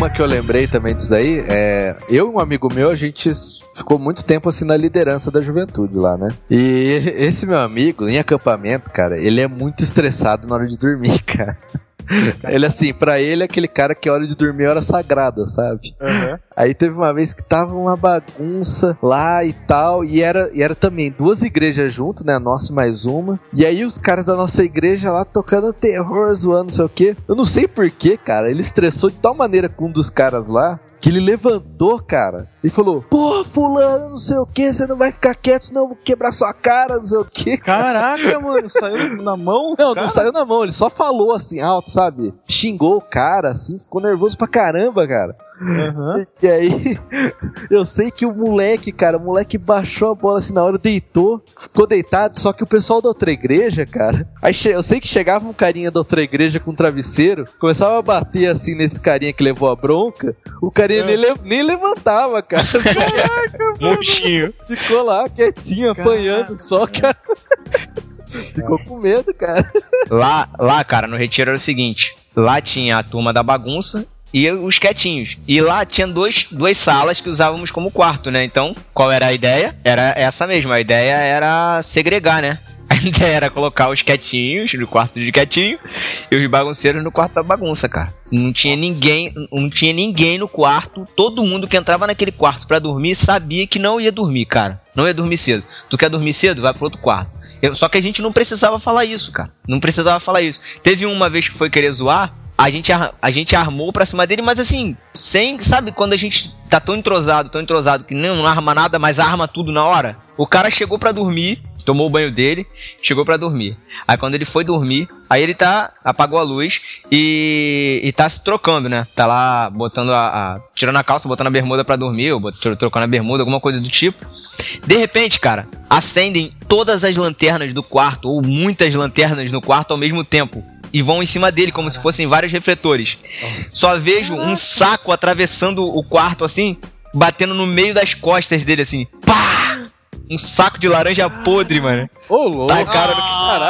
Uma que eu lembrei também disso daí é. Eu e um amigo meu, a gente ficou muito tempo assim na liderança da juventude lá, né? E esse meu amigo, em acampamento, cara, ele é muito estressado na hora de dormir, cara. Ele, assim, pra ele é aquele cara que a hora de dormir é hora sagrada, sabe? Uhum. Aí teve uma vez que tava uma bagunça lá e tal, e era, e era também duas igrejas junto, né? A nossa e mais uma. E aí os caras da nossa igreja lá tocando terror, zoando, não sei o quê. Eu não sei porquê, cara. Ele estressou de tal maneira com um dos caras lá. Que ele levantou, cara, e falou: Pô, fulano, não sei o que, você não vai ficar quieto, senão eu vou quebrar sua cara, não sei o que. Caraca, mano, saiu na mão? Não, cara? não saiu na mão, ele só falou assim alto, sabe? Xingou o cara, assim, ficou nervoso pra caramba, cara. Uhum. E aí, eu sei que o moleque, cara, o moleque baixou a bola assim na hora, deitou, ficou deitado, só que o pessoal da outra igreja, cara, aí eu sei que chegava um carinha da outra igreja com um travesseiro, começava a bater assim nesse carinha que levou a bronca, o carinha É. nem, le- nem levantava, cara. Murchinho. Ficou lá quietinho, apanhando só, cara. Ficou com medo, cara. Lá, lá, cara, no retiro era o seguinte: lá tinha a turma da bagunça e os quietinhos. E lá tinha dois, duas salas que usávamos como quarto, né? Então, qual era a ideia? Era essa mesma. A ideia era segregar, né? A ideia era colocar os quietinhos no quarto de quietinho e os bagunceiros no quarto da bagunça, cara. Não tinha ninguém, não tinha ninguém no quarto. Todo mundo que entrava naquele quarto pra dormir sabia que não ia dormir, cara. Não ia dormir cedo. Tu quer dormir cedo? Vai pro outro quarto. Eu- só que a gente não precisava falar isso, cara. Não precisava falar isso. Teve uma vez que foi querer zoar, a gente, a gente armou pra cima dele, mas assim, sem, sabe, quando a gente tá tão entrosado, tão entrosado que não, não arma nada, mas arma tudo na hora. O cara chegou pra dormir, tomou o banho dele, chegou pra dormir. Aí quando ele foi dormir, aí ele tá, apagou a luz e, e tá se trocando, né? Tá lá botando a, a- tirando a calça, botando a bermuda pra dormir, ou trocando a bermuda, alguma coisa do tipo. De repente, cara, acendem todas as lanternas do quarto, ou muitas lanternas no quarto ao mesmo tempo. E vão em cima dele, como se fossem vários refletores. Só vejo um saco atravessando o quarto assim, batendo no meio das costas dele assim. Pá! Um saco de laranja podre, mano. Ô, louco. Tacaram no,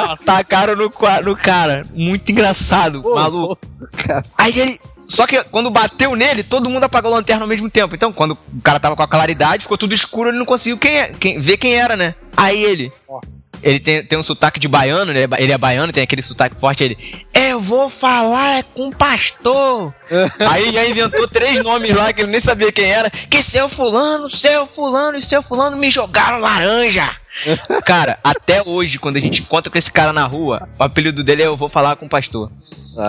Nossa. tacaram no, qua- no cara. Muito engraçado, Ô, maluco. louco, cara. Aí ele. Só que quando bateu nele, todo mundo apagou a lanterna ao mesmo tempo. Então, quando o cara tava com a claridade, ficou tudo escuro, ele não conseguiu quem é- quem- ver quem era, né? Aí ele, Nossa. ele tem, tem um sotaque de baiano, ele é, ba- ele é baiano, tem aquele sotaque forte, ele, eu vou falar é com pastor. Aí já inventou três nomes lá que ele nem sabia quem era, que seu fulano, seu fulano e seu fulano me jogaram laranja. Cara, até hoje, quando a gente encontra com esse cara na rua, o apelido dele é eu vou falar com o pastor.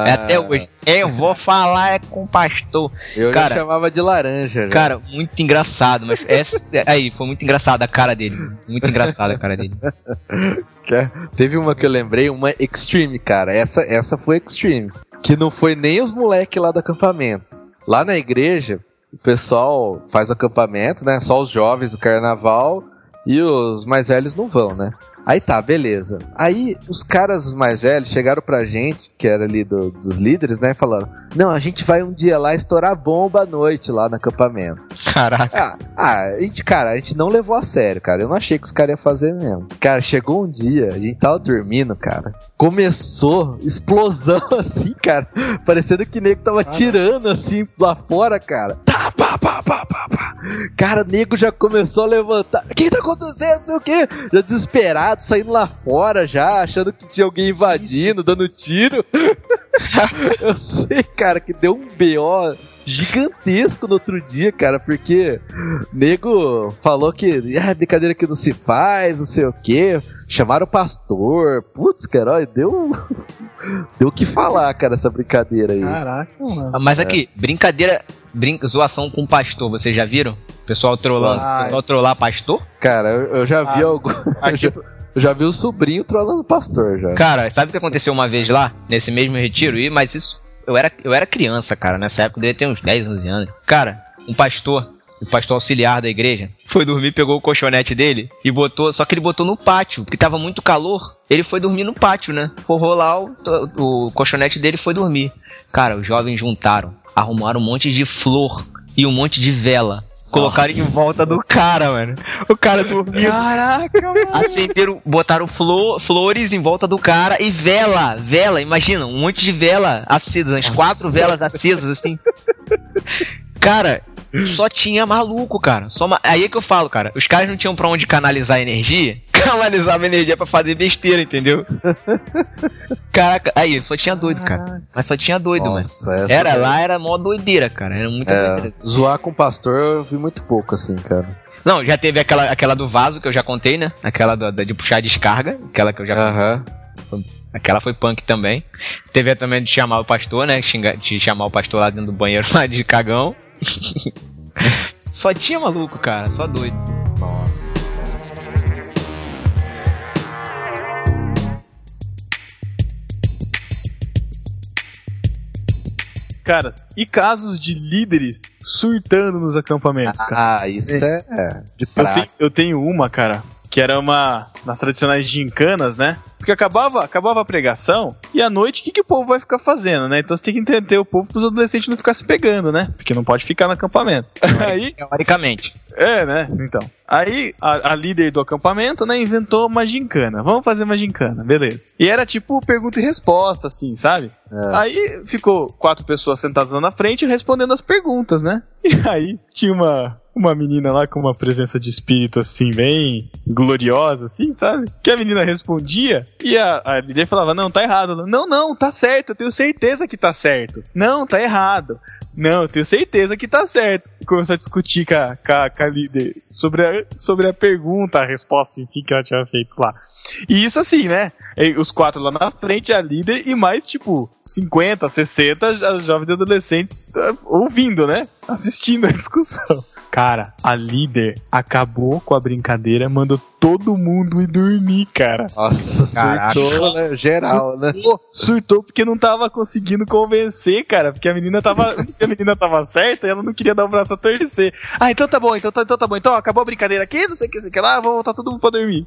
É até hoje. Eu vou falar é com o pastor. Eu Cara, já chamava de laranja. Já. Cara, muito engraçado, mas essa, aí, foi muito engraçado a cara dele. Muito engraçada a cara dele. Teve uma que eu lembrei, uma Extreme, cara. Essa, essa foi Extreme. Que não foi nem os moleques lá do acampamento. Lá na igreja, o pessoal faz acampamento, né? Só os jovens do carnaval e os mais velhos não vão, né? Aí tá, beleza. Aí os caras os mais velhos chegaram pra gente, que era ali do- dos líderes, né? Falaram: Não, a gente vai um dia lá estourar bomba à noite lá no acampamento. Caraca. Ah, ah, a gente, cara, a gente não levou a sério, cara. Eu não achei que os caras iam fazer mesmo. Cara, chegou um dia, a gente tava dormindo, cara. Começou explosão assim, cara. Parecendo que o nego tava tirando assim lá fora, cara. Tá, pá, pá, pá, pá, pá. Cara, o nego já começou a levantar. O que tá acontecendo? Não sei o quê. Já desesperado, saindo lá fora já, achando que tinha alguém invadindo, dando tiro. Eu sei, cara, que deu um BO gigantesco no outro dia, cara, porque nego falou que ah, brincadeira que não se faz, não sei o que. Chamaram o pastor. Putz, cara, olha, deu. Deu o que falar, cara, essa brincadeira aí. Caraca, mano. Ah, Mas aqui, brincadeira, brin zoação com pastor, vocês já viram? Pessoal trollando, Ah, pessoal trollar pastor? Cara, eu, eu já vi Ah, algo. Aqui, eu já vi o sobrinho trollando o pastor já. Cara, sabe o que aconteceu uma vez lá, nesse mesmo retiro? E, mas isso, eu era, eu era criança, cara, nessa época, devia ter uns 10, 11 anos. Cara, um pastor, o pastor auxiliar da igreja, foi dormir, pegou o colchonete dele e botou, só que ele botou no pátio, porque tava muito calor. Ele foi dormir no pátio, né? Forrou lá o, o colchonete dele foi dormir. Cara, os jovens juntaram, arrumaram um monte de flor e um monte de vela. Colocaram em volta do cara, mano. O cara dormindo. Caraca, mano. Acenderam, botaram flor, flores em volta do cara e vela, vela, imagina, um monte de vela acesas, umas quatro velas acesas assim. Cara, só tinha maluco, cara. Só ma- Aí é que eu falo, cara. Os caras não tinham pra onde canalizar energia, canalizava energia pra fazer besteira, entendeu? Caraca, aí, só tinha doido, cara. Mas só tinha doido, mano. Nossa, essa Era daí- lá, era mó doideira, cara. Era muita É, doideira. zoar com o pastor eu vi muito pouco, assim, cara. Não, já teve aquela, aquela do vaso que eu já contei, né? Aquela do- da- de puxar a descarga, aquela que eu já Aham. Aquela foi punk também. Teve a também de chamar o pastor, né? De chamar o pastor lá dentro do banheiro lá de cagão. só tinha maluco, cara, só doido. Caras, e casos de líderes surtando nos acampamentos, cara? Ah, isso é, é de Eu eu tenho uma, cara, que era uma nas tradicionais gincanas, né? Porque acabava, acabava a pregação e à noite o que, que o povo vai ficar fazendo, né? Então você tem que entreter o povo para os adolescentes não ficar se pegando, né? Porque não pode ficar no acampamento. Aí, Teoricamente. é, né? Então. Aí a, a líder do acampamento, né, inventou uma gincana. Vamos fazer uma gincana, beleza. E era tipo pergunta e resposta, assim, sabe? É. Aí ficou quatro pessoas sentadas lá na frente respondendo as perguntas, né? E aí tinha uma, uma menina lá com uma presença de espírito assim, bem gloriosa, assim, sabe? Que a menina respondia e a, a líder falava: Não, tá errado. Ela, não, não, tá certo, eu tenho certeza que tá certo. Não, tá errado. Não, eu tenho certeza que tá certo. Começou a discutir com a, com a, com a líder sobre a, sobre a pergunta, a resposta, enfim, que ela tinha feito lá. E isso assim, né? Os quatro lá na frente, a líder, e mais, tipo, 50, 60 as jovens e adolescentes ah, ouvindo, né? Assistindo a discussão. Cara, a líder acabou com a brincadeira, mandou todo mundo ir dormir, cara. Nossa, Caraca. surtou, né? Geral, né? Surtou, surtou porque não tava conseguindo convencer, cara. Porque a menina tava. a menina tava certa e ela não queria dar o braço a torcer. Ah, então tá bom, então tá, então tá bom. Então acabou a brincadeira aqui, não sei o que, sei o que lá, vamos voltar todo mundo pra dormir.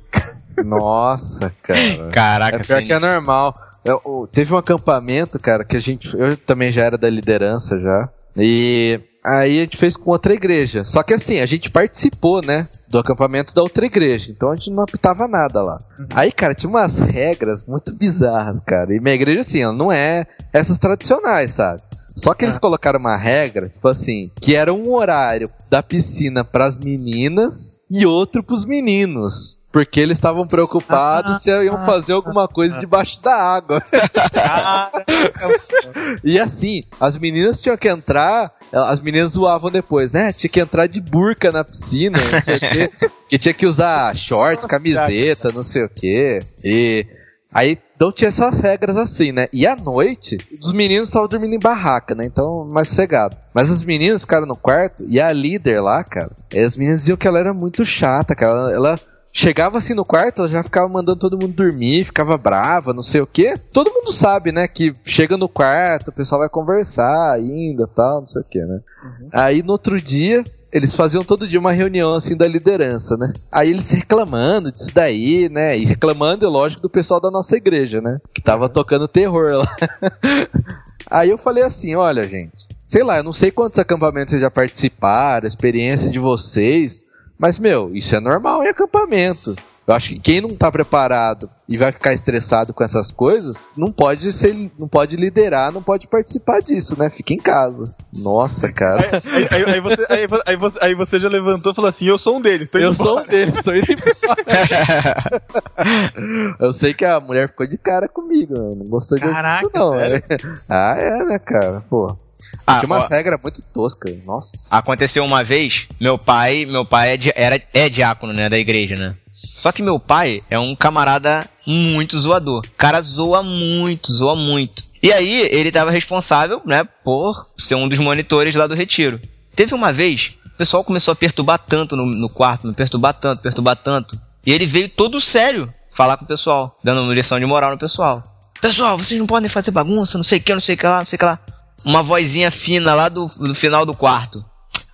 Nossa, cara. Caraca, É pior que é normal. Eu- eu- teve um acampamento, cara, que a gente. Eu também já era da liderança já. E aí a gente fez com outra igreja. Só que assim, a gente participou, né? Do acampamento da outra igreja. Então a gente não apitava nada lá. Aí, cara, tinha umas regras muito bizarras, cara. E minha igreja, assim, ela não é essas tradicionais, sabe? Só que eles colocaram uma regra, tipo assim, que era um horário da piscina pras meninas e outro pros meninos. Porque eles estavam preocupados se iam fazer alguma coisa debaixo da água. e assim, as meninas tinham que entrar, as meninas zoavam depois, né? Tinha que entrar de burca na piscina, não sei o quê. Que tinha que usar shorts, camiseta, não sei o quê. E aí não tinha essas regras assim, né? E à noite, os meninos estavam dormindo em barraca, né? Então, mais sossegado. Mas as meninas ficaram no quarto e a líder lá, cara, as meninas diziam que ela era muito chata, cara. Ela, ela chegava assim no quarto, ela já ficava mandando todo mundo dormir, ficava brava, não sei o quê. Todo mundo sabe, né, que chega no quarto, o pessoal vai conversar ainda, tal, não sei o quê, né? Uhum. Aí no outro dia, eles faziam todo dia uma reunião assim da liderança, né? Aí eles reclamando disso daí, né? E reclamando, é lógico, do pessoal da nossa igreja, né? Que tava tocando terror lá. Aí eu falei assim: olha, gente, sei lá, eu não sei quantos acampamentos vocês já participaram, a experiência de vocês, mas, meu, isso é normal em acampamento. Eu acho que quem não tá preparado e vai ficar estressado com essas coisas, não pode ser, não pode liderar, não pode participar disso, né? Fica em casa. Nossa, cara. Aí, aí, aí, você, aí, você, aí você já levantou e falou assim: Eu sou um deles, Eu sou um deles, tô indo embora. eu sei que a mulher ficou de cara comigo, não gostou Caraca, disso, não. Sério? Ah, é, né, cara? Pô. Ah, Tinha uma ó, regra muito tosca, nossa. Aconteceu uma vez, meu pai, meu pai é, di, era, é diácono, né, da igreja, né? Só que meu pai é um camarada muito zoador. O cara zoa muito, zoa muito. E aí, ele estava responsável, né, por ser um dos monitores lá do retiro. Teve uma vez, o pessoal começou a perturbar tanto no, no quarto, me perturbar tanto, perturbar tanto. E ele veio todo sério falar com o pessoal, dando lição de moral no pessoal. Pessoal, vocês não podem fazer bagunça, não sei o que, não sei o que lá, não sei o que lá uma vozinha fina lá do, do final do quarto.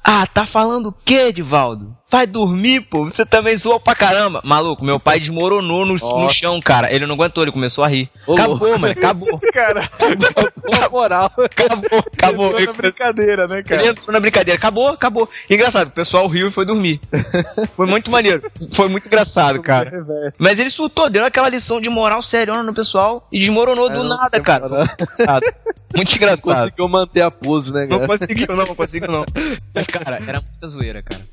Ah, tá falando o quê, Edivaldo? Vai dormir, pô. Você também zoou pra caramba. Maluco, meu pai desmoronou no, no chão, cara. Ele não aguentou, ele começou a rir. Ô, acabou, louco. mano. Acabou. cara, acabou moral. Acabou, acabou. Ele entrou na brincadeira, né, cara? Ele entrou na brincadeira. Acabou, acabou. Engraçado, o pessoal riu e foi dormir. foi muito maneiro. Foi muito engraçado, cara. Mas ele surtou, deu aquela lição de moral seriona no pessoal e desmoronou do nada, cara. Foi muito engraçado. Muito engraçado. Não conseguiu manter a pose, né, cara? Não conseguiu, não, não conseguiu, não. cara, era muita zoeira, cara.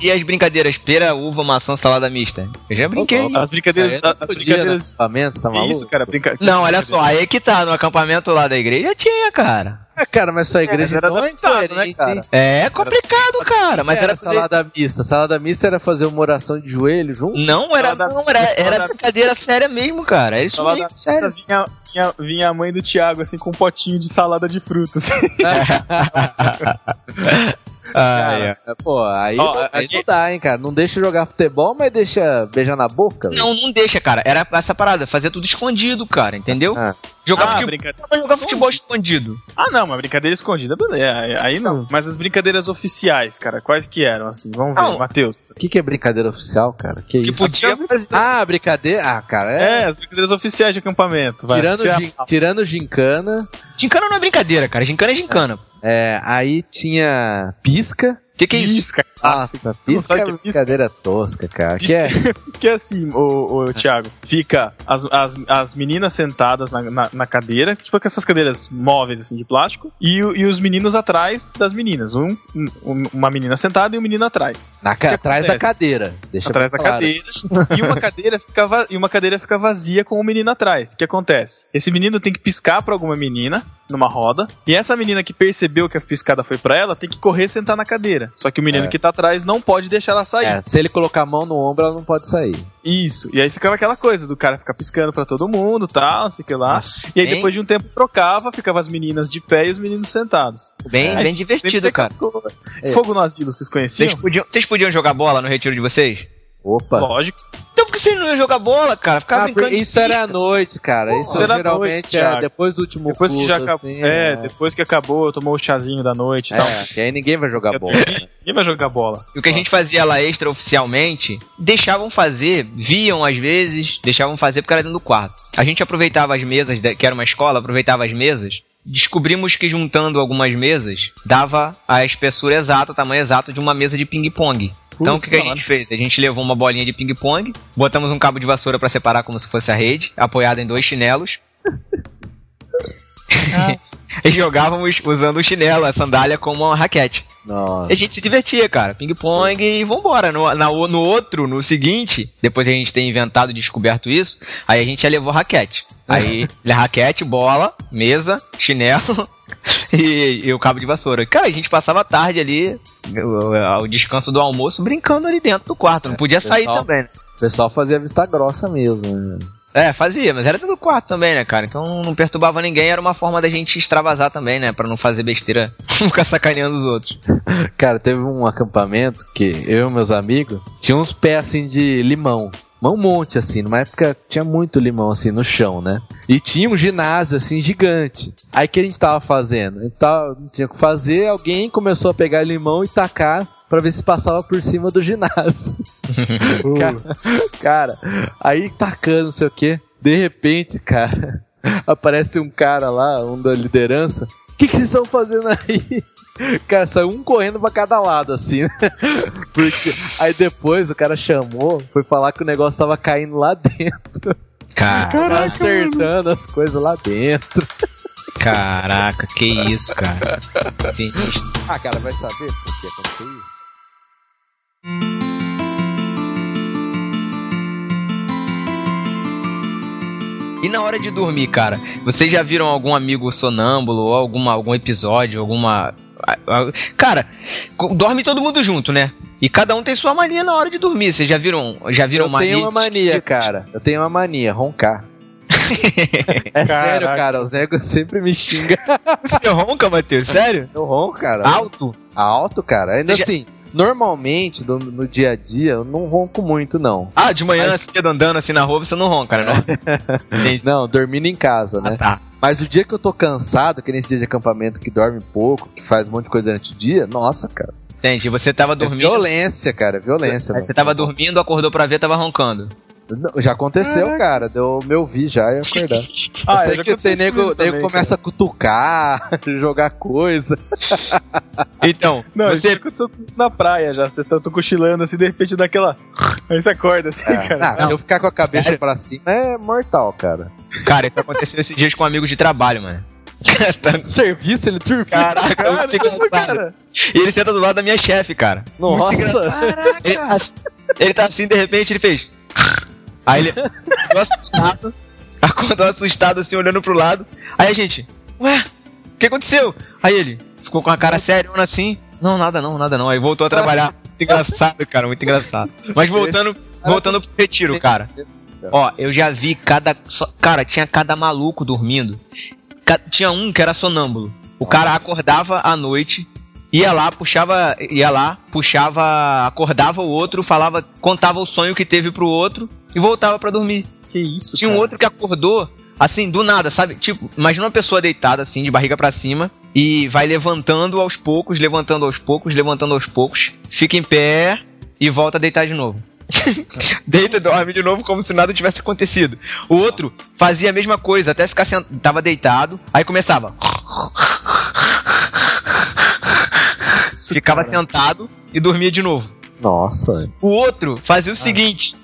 E as brincadeiras pera, uva, maçã, salada mista? Eu já brinquei. As brincadeiras. É as brincadeiras. Acampamento, tá maluco? Isso, cara, brinca... Não, olha só, aí é que tá, no acampamento lá da igreja tinha, cara. É, cara, mas sua igreja é, era é né, cara? É complicado, cara. Mas era, era fazer... salada mista. Salada mista era fazer uma oração de joelho junto? Não, era, salada... não, era, era brincadeira séria mesmo, cara. Era isso salada mesmo, sério. Vinha, vinha, vinha, a mãe do Thiago, assim, com um potinho de salada de frutas. Ah, é. Pô, aí, oh, não, aí gente... não dá, hein, cara. Não deixa jogar futebol, mas deixa beijar na boca? Não, não deixa, cara. Era essa parada, fazer tudo escondido, cara, entendeu? Ah. Jogar ah, futebol. Brincadeira... jogar futebol escondido. Ah, não, uma brincadeira escondida, beleza. Aí não. Mas as brincadeiras oficiais, cara, quais que eram, assim? Vamos ver, Matheus. O que, que é brincadeira oficial, cara? Que, que isso? podia. Ah, brincadeira. Ah, cara. É, é as brincadeiras oficiais de acampamento. Vai. Tirando, gin... Tirando gincana. Gincana não é brincadeira, cara. Gincana é gincana. É, aí tinha pisca. O que, que é isso? Pisca. Nossa, pisca é, é brincadeira tosca, cara. Pisca, que é... pisca é assim, ô, ô, Thiago. Fica as, as, as meninas sentadas na, na, na, cadeira, tipo com essas cadeiras móveis, assim, de plástico, e, e os meninos atrás das meninas. Um, um uma menina sentada e um menino atrás. Na, atrás da cadeira. Deixa atrás da cadeira. e, uma cadeira fica e uma cadeira fica vazia com o menino atrás. O que acontece? Esse menino tem que piscar pra alguma menina numa roda, e essa menina que percebeu que a piscada foi pra ela tem que correr e sentar na cadeira. Só que o menino é. que tá atrás não pode deixar ela sair. É, se ele colocar a mão no ombro, ela não pode sair. Isso. E aí ficava aquela coisa do cara ficar piscando para todo mundo, tal, não sei que lá. Nossa, e aí bem... depois de um tempo trocava, ficava as meninas de pé e os meninos sentados. Bem, aí, bem divertido, cara. Fogo no asilo, vocês conheciam? Vocês podiam, vocês podiam jogar bola no retiro de vocês? Opa. Lógico. Então por que você não ia jogar bola, cara? Ficava ah, brincando. Isso era à noite, cara. Isso, isso era geralmente noite, é depois do último depois culto, que já acabou, assim, é, é, depois que acabou, tomou o chazinho da noite e é, tal. E aí ninguém vai jogar bola. Né? Ninguém vai jogar bola. E o que a gente fazia lá extra oficialmente, deixavam fazer, viam às vezes, deixavam fazer porque era dentro do quarto. A gente aproveitava as mesas, que era uma escola, aproveitava as mesas descobrimos que juntando algumas mesas dava a espessura exata, o tamanho exato de uma mesa de ping-pong. Então o que, que a gente fez? A gente levou uma bolinha de ping-pong, botamos um cabo de vassoura pra separar como se fosse a rede, apoiada em dois chinelos. e jogávamos usando o chinelo, a sandália, como uma raquete. Nossa. E a gente se divertia, cara. Ping-pong e vambora. No, na- no outro, no seguinte, depois a gente ter inventado e descoberto isso, aí a gente já levou raquete. Aí, raquete, bola, mesa, chinelo e, e o cabo de vassoura. Cara, a gente passava a tarde ali, o, o descanso do almoço, brincando ali dentro do quarto. Não podia sair pessoal. também, né? O pessoal fazia vista grossa mesmo. Né? É, fazia, mas era dentro do quarto também, né, cara? Então não perturbava ninguém, era uma forma da gente extravasar também, né? Pra não fazer besteira, ficar sacaneando os outros. Cara, teve um acampamento que eu e meus amigos tinha uns pés assim de limão. Mas Um monte assim, numa época tinha muito limão assim no chão, né? E tinha um ginásio assim gigante. Aí o que a gente tava fazendo? A gente tava, não tinha o que fazer, alguém começou a pegar limão e tacar pra ver se passava por cima do ginásio. cara, cara, aí tacando, não sei o que. De repente, cara, aparece um cara lá, um da liderança. O que, que vocês estão fazendo aí? Cara, saiu um correndo pra cada lado, assim, né? Porque aí depois o cara chamou, foi falar que o negócio tava caindo lá dentro. Cara, Tava acertando as coisas lá dentro. caraca, que isso, cara. Sinistro. Ah, cara, vai saber por que aconteceu isso? E na hora de dormir, cara, vocês já viram algum amigo sonâmbulo ou alguma, algum episódio, alguma. Cara, dorme todo mundo junto, né? E cada um tem sua mania na hora de dormir. Vocês já viram, já viram Eu tenho uma mania, cara. Eu tenho uma mania, roncar. É sério, Caraca. cara. Os negros sempre me xingam. Você ronca, Matheus? Sério? Eu ronco, cara. Alto? Alto, cara. Ainda Você já- assim, normalmente, no, no dia a dia, eu não ronco muito, não. Ah, de manhã cedo andando assim na rua, você não ronca, né? Não? Dormindo em casa, né? Ah, tá. Mas o dia que eu tô cansado, que nesse dia de acampamento que dorme pouco, que faz um monte de coisa durante o dia, nossa, cara. Entendi. Você tava É dormindo. violência, cara, é violência. Aí mano. você tava dormindo, acordou pra ver, tava roncando. Não, Já aconteceu, cara. Deu me ouvir já e acordar. Ah, eu sei que tem isso nego, também, começa a cutucar, jogar coisa. Então, Não, você. isso aconteceu na praia já. Você tá tô cochilando assim, de repente dá aquela. Aí você acorda assim, cara. Ah, se eu ficar com a cabeça Sério? pra cima é mortal, cara. Cara, isso aconteceu esses dias com amigos de trabalho, mano. Tá- No serviço ele dormiu. Caraca, Cara, engraçado. cara. E ele senta do lado da minha chefe, cara. Nossa. Ele, ele tá assim, de repente, ele fez. Aí ele ficou assustado. Acordou assustado, assim, olhando pro lado. Aí a gente, ué, o que aconteceu? Aí ele ficou com a cara séria, assim. Não, nada não, nada não. Aí voltou a trabalhar. Muito engraçado, cara, muito engraçado. Mas voltando, voltando pro retiro, cara. Ó, eu já vi cada. cara, tinha cada maluco dormindo. Tinha um que era sonâmbulo. O cara acordava à noite, ia lá, puxava. ia lá, puxava. acordava o outro, falava. contava o sonho que teve pro outro e voltava pra dormir. Que isso, Tinha um cara. outro que acordou, assim, do nada, sabe? Tipo, imagina uma pessoa deitada, assim, de barriga pra cima, e vai levantando aos poucos, levantando aos poucos, levantando aos poucos, fica em pé e volta a deitar de novo. Deita e dorme de novo como se nada tivesse acontecido. O outro fazia a mesma coisa, até ficar sent... tava deitado, aí começava. Ficava sentado e dormia de novo. Nossa. O outro fazia o seguinte: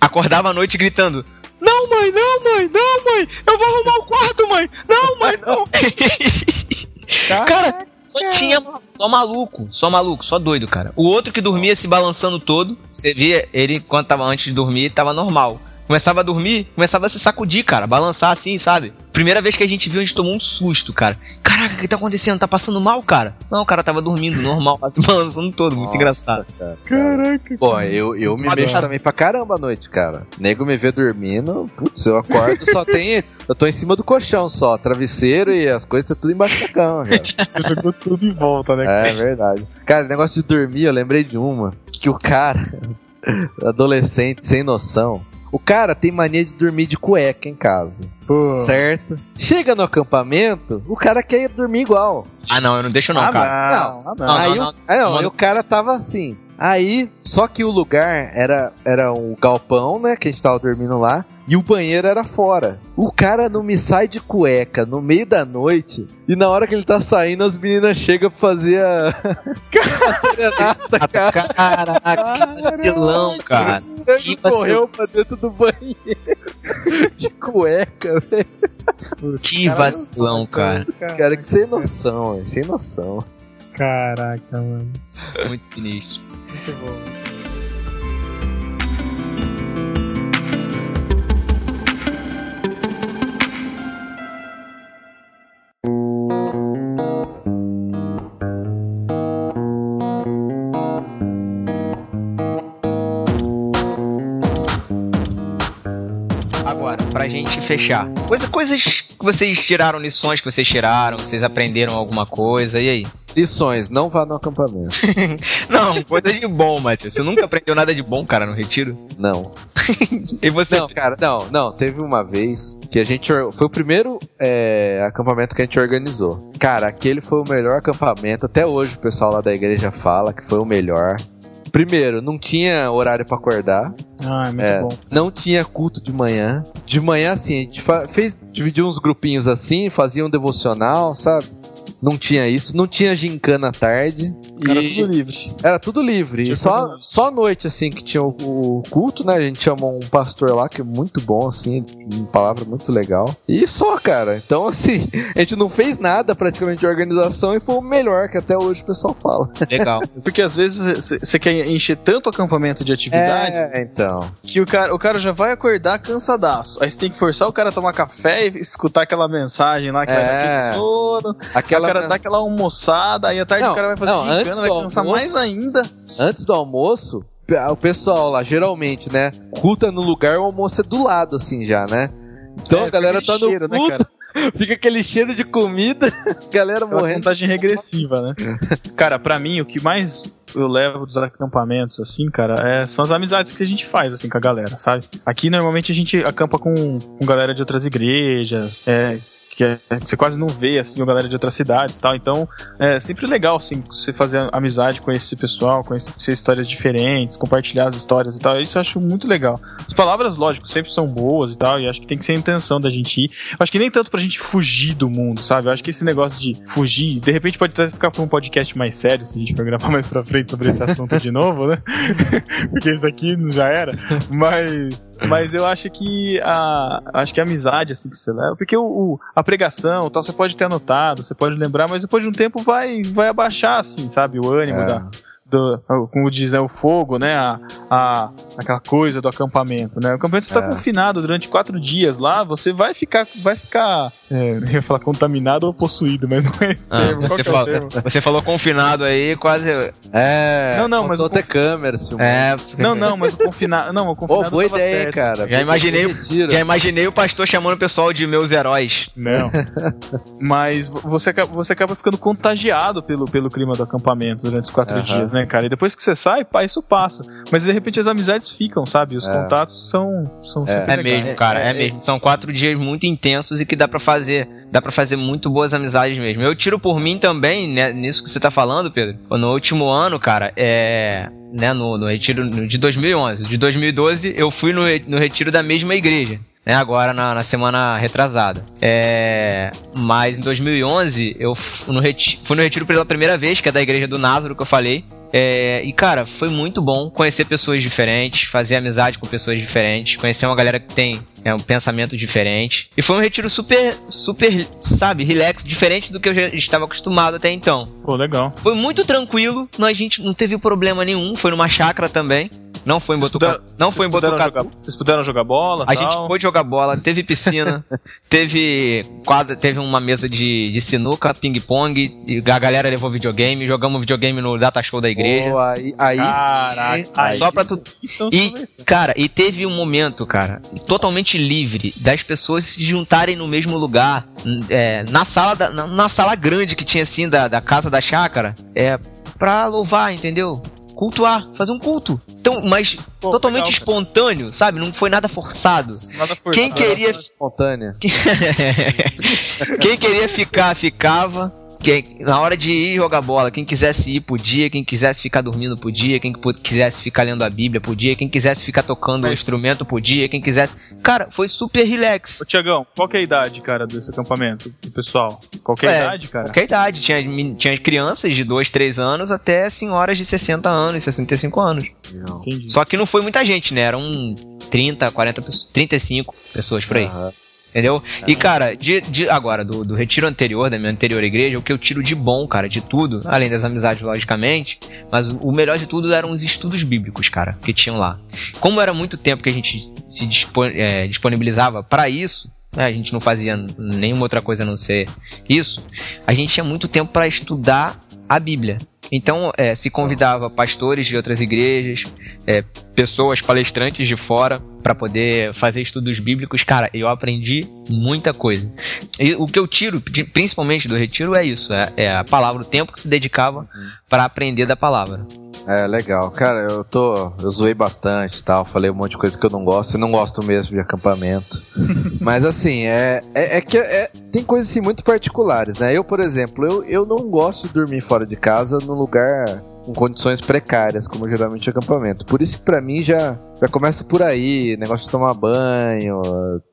acordava à noite gritando: Não, mãe, não, mãe, não, mãe, eu vou arrumar o quarto, mãe, não, mãe, não. cara, só tinha só maluco, só maluco, só doido, cara. O outro que dormia se balançando todo, você via ele quando tava antes de dormir, tava normal. Começava a dormir, começava a se sacudir, cara, balançar assim, sabe? Primeira vez que a gente viu, a gente tomou um susto, cara. Caraca, o que tá acontecendo? Tá passando mal, cara? Não, o cara tava dormindo, normal, se balançando todo, muito Nossa, engraçado. cara. Caraca. Bom, eu, eu me mexo também pra caramba à noite, cara. Nego me vê dormindo, putz, eu acordo, só tem. Eu tô em cima do colchão só, travesseiro e as coisas tá tudo embaixo da cama, cara. Jogou tudo em volta, né? É verdade. Cara, negócio de dormir, eu lembrei de uma. Que o cara, adolescente, sem noção, o cara tem mania de dormir de cueca em casa. Pô. Certo? Chega no acampamento, o cara quer dormir igual. Ah, não, eu não deixo não, Ah, cara. não, ah, não. Não, aí, não, o, aí, não, Manda- aí o cara tava assim, Aí, só que o lugar era, era um galpão, né? Que a gente tava dormindo lá. E o banheiro era fora. O cara não me sai de cueca no meio da noite. E na hora que ele tá saindo, as meninas chegam pra fazer a. serenata, cara. Caraca, que vacilão, cara. Ele que correu pra dentro do banheiro. De cueca, velho. Que vacilão, cara. Esse cara que sem noção, velho. Sem noção. Caraca, mano. Muito sinistro. Muito bom. Agora, pra gente fechar. Coisa, coisas vocês tiraram, lições que vocês tiraram, vocês aprenderam alguma coisa, e aí? Lições, não vá no acampamento. Não, coisa de bom, Matheus. Você nunca aprendeu nada de bom, cara, no retiro? Não. E você? Não, cara, não, não. Teve uma vez que a gente. Foi o primeiro é, acampamento que a gente organizou. Cara, aquele foi o melhor acampamento. Até hoje o pessoal lá da igreja fala que foi o melhor. Primeiro, não tinha horário pra acordar. Ah, é muito É, bom. não tinha culto de manhã. De manhã, assim, a gente fez, dividiu uns grupinhos assim, fazia um devocional, sabe? Não tinha isso. Não tinha gincana à tarde. Era tudo livre. era tudo livre. Tinha E só, só à noite, assim, que tinha o, o culto, né? A gente chamou um pastor lá que é muito bom, assim, uma palavra muito legal. E só, cara. Então, assim, a gente não fez nada praticamente de organização e foi o melhor que até hoje o pessoal fala. Legal. Porque às vezes você quer encher tanto o acampamento de atividade É, então. que o cara, o cara já vai acordar cansadaço. Aí você tem que forçar o cara a tomar café e escutar aquela mensagem lá que vai É. aquele sono. Aquela o cara dá aquela almoçada, aí à tarde Não, o cara vai fazer não, gincana, antes vai cansar almoço- mais ainda. antes do almoço, o pessoal lá, geralmente, né? Culta no lugar, o almoço é do lado, assim, já, né? Então É, a galera fica tá no cheiro, né, culto, fica aquele cheiro de comida, a galera Aquela morrendo. contagem regressiva, né? cara, pra mim, o que mais eu levo dos acampamentos, assim, cara, é- são as amizades que a gente faz, assim, com a galera, sabe? Aqui, normalmente, a gente acampa com, com galera de outras igrejas, é, que é- você quase não vê, assim, a galera de outras cidades tal. Então, é sempre legal, assim, você fazer amizade com esse pessoal, conhecer histórias diferentes, compartilhar as histórias e tal. Isso eu acho muito legal. As palavras, lógico, sempre são boas e tal, e acho que tem que ser a intenção da gente ir. Eu acho que nem tanto pra gente fugir do mundo, sabe? Eu acho que esse negócio de fugir, de repente pode até ficar pra um podcast mais sério, se a gente for gravar mais pra frente sobre esse assunto de novo, né? Porque esse daqui já era. Mas, mas eu acho que a, acho que a amizade, assim, que você leva, porque o, o- a pregação, tal, você pode ter anotado, você pode lembrar, mas depois de um tempo vai, vai abaixar, assim, sabe? O ânimo É. da, do, como diz, é o fogo, né? A, a, aquela coisa do acampamento, né? O acampamento está É. confinado durante quatro dias lá, você vai ficar, vai ficar, é, eu ia falar contaminado ou possuído, mas não é esse Ah, termo. Você, é fala- termo? você falou confinado aí, quase. É, Não, não, mas ter câmeras. É, Não, não, mas o confinado, não, o confinado boa tava ideia, certo. cara. Já imaginei- já imaginei o pastor chamando o pessoal de meus heróis. Não. Mas você acaba, você acaba ficando contagiado pelo, pelo clima do acampamento durante os quatro dias, né, cara? E depois que você sai, pá, isso passa. Mas de repente as amizades ficam, sabe? Os É. contatos são, são É. É mesmo, cara, é, é, mesmo. São quatro dias muito intensos e que dá pra fazer, dá para fazer muito boas amizades mesmo. Eu tiro por mim também, né, nisso que você tá falando, Pedro. No último ano, cara, é, né, no, no retiro de 2011, de 2012 eu fui no, no retiro da mesma igreja. Né, agora na, na semana retrasada. É, mas em 2011 eu no reti- fui no retiro pela primeira vez, que é da igreja do Názaro que eu falei. É, e cara, foi muito bom conhecer pessoas diferentes, fazer amizade com pessoas diferentes, conhecer uma galera que tem é, um pensamento diferente. E foi um retiro super, super, sabe, relax, diferente do que eu já estava acostumado até então. Pô, legal. Foi muito tranquilo, não, a gente não teve problema nenhum, foi numa chácara também. Não foi em Vocês Botucatu. puderam- Não foi em Vocês puderam Botucatu. jogar- Vocês puderam jogar bola? A tal? gente foi jogar bola, teve piscina, teve quadra, teve uma mesa de, de sinuca, ping-pong, e a galera levou videogame, jogamos videogame no data show da igreja. Pô, aí, aí Caraca, aí Só pra tu- E, cara, e teve um momento, cara, totalmente livre das pessoas se juntarem no mesmo lugar, é, na sala da, na, na sala grande que tinha assim da, da casa da chácara, é pra louvar, entendeu? Cultuar, fazer um culto. Então, mas Pô, totalmente legal, cara. espontâneo, sabe? Não foi nada forçado. Nada forçado. Quem queria espontânea. Quem queria ficar, ficava. Quem, na hora de ir jogar bola, quem quisesse ir podia, quem quisesse ficar dormindo podia, quem quisesse ficar lendo a Bíblia podia, quem quisesse ficar tocando o um instrumento podia, quem quisesse. Cara, foi super relax. Ô, Tiagão, qual que é a idade, cara, desse acampamento, do pessoal? Qualquer é, idade, cara? Qualquer idade. Tinha, tinha crianças de 2, 3 anos até senhoras de 60 anos, 65 anos. Entendi. Só que não foi muita gente, né? Eram 30, 40, 35 pessoas por aí. Uhum. Entendeu? E, cara, de, de agora, do, do, retiro anterior, da minha anterior igreja, o que eu tiro de bom, cara, de tudo, além das amizades, logicamente, mas o melhor de tudo eram os estudos bíblicos, cara, que tinham lá. Como era muito tempo que a gente se é, disponibilizava para isso, né, a gente não fazia nenhuma outra coisa a não ser isso, a gente tinha muito tempo para estudar a Bíblia. Então, é, se convidava pastores de outras igrejas, é, pessoas palestrantes de fora para poder fazer estudos bíblicos. Cara, eu aprendi muita coisa. E o que eu tiro, principalmente do retiro, é isso: é, é a palavra, o tempo que se dedicava para aprender da palavra. É, legal. Cara, eu tô. Eu zoei bastante tal. Falei um monte de coisa que eu não gosto. E não gosto mesmo de acampamento. Mas assim, é, é, é que é, tem coisas assim muito particulares, né? Eu, por exemplo, eu, eu não gosto de dormir fora de casa num lugar com condições precárias, como geralmente é acampamento. Por isso que pra mim já, já começa por aí, negócio de tomar banho,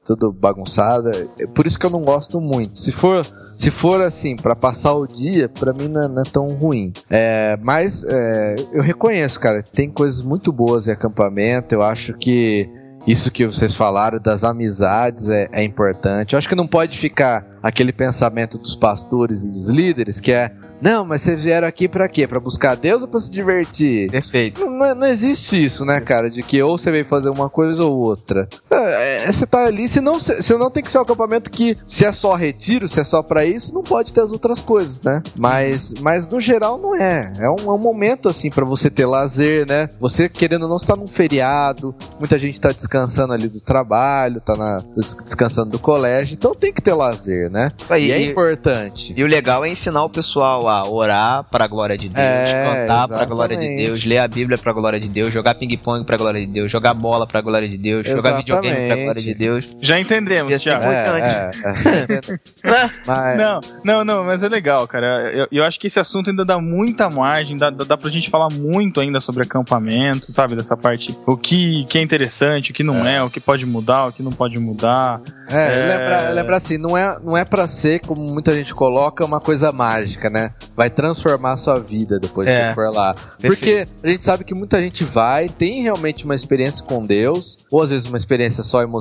tudo bagunçado. É por isso que eu não gosto muito. Se for, se for assim, para passar o dia, pra mim não é, não é tão ruim. É, mas é, eu reconheço, cara, tem coisas muito boas em acampamento. Eu acho que isso que vocês falaram das amizades é, é, importante. Eu acho que não pode ficar aquele pensamento dos pastores e dos líderes que é não, mas vocês vieram aqui para quê? Para buscar Deus ou para se divertir? Perfeito. Não, não, existe isso, né, cara? De que ou você veio fazer uma coisa ou outra. É, é, você tá ali, se não, se não tem que ser um acampamento que, se é só retiro, se é só para isso, não pode ter as outras coisas, né? Mas, mas no geral não é. É um, é um momento, assim, para você ter lazer, né? Você, querendo ou não, está num feriado, muita gente tá descansando ali do trabalho, tá na, descansando do colégio, então tem que ter lazer, né? Aí, e é importante. E o legal é ensinar o pessoal a orar para a glória de Deus, é, cantar para a glória de Deus, ler a Bíblia para a glória de Deus, jogar ping-pong para a glória de Deus, jogar bola para a glória de Deus, exatamente. jogar videogame para a glória de Deus. Já entendemos, Isso é importante. É, é, mas... Não, não, não, mas é legal, cara. Eu, eu acho que esse assunto ainda dá muita margem, dá, dá pra gente falar muito ainda sobre acampamento, sabe? Dessa parte, o que, que é interessante, o que não é. é, o que pode mudar, o que não pode mudar. É, é... Lembra, lembra assim, não é, não é pra ser, como muita gente coloca, uma coisa mágica, né? Vai transformar a sua vida depois é. que for lá. Perfeito. Porque a gente sabe que muita gente vai, tem realmente uma experiência com Deus, ou às vezes uma experiência só emocional,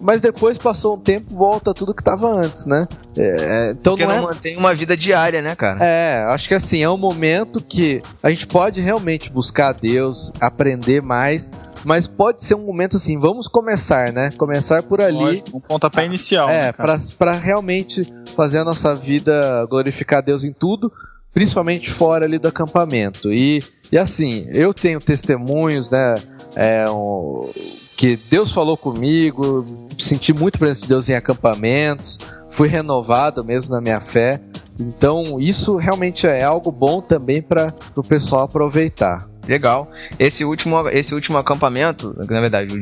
mas depois passou um tempo, volta tudo que estava antes, né? É, então Porque não, é... não mantém uma vida diária, né, cara? É, acho que assim, é um momento que a gente pode realmente buscar Deus, aprender mais, mas pode ser um momento assim, vamos começar, né? Começar por ali. um pontapé inicial. É, né, para realmente fazer a nossa vida glorificar Deus em tudo, principalmente fora ali do acampamento. E, e assim, eu tenho testemunhos, né? É, um, que Deus falou comigo, senti muito presença de Deus em acampamentos, fui renovado mesmo na minha fé. Então, isso realmente é algo bom também para o pessoal aproveitar. Legal. Esse último, esse último acampamento, na verdade,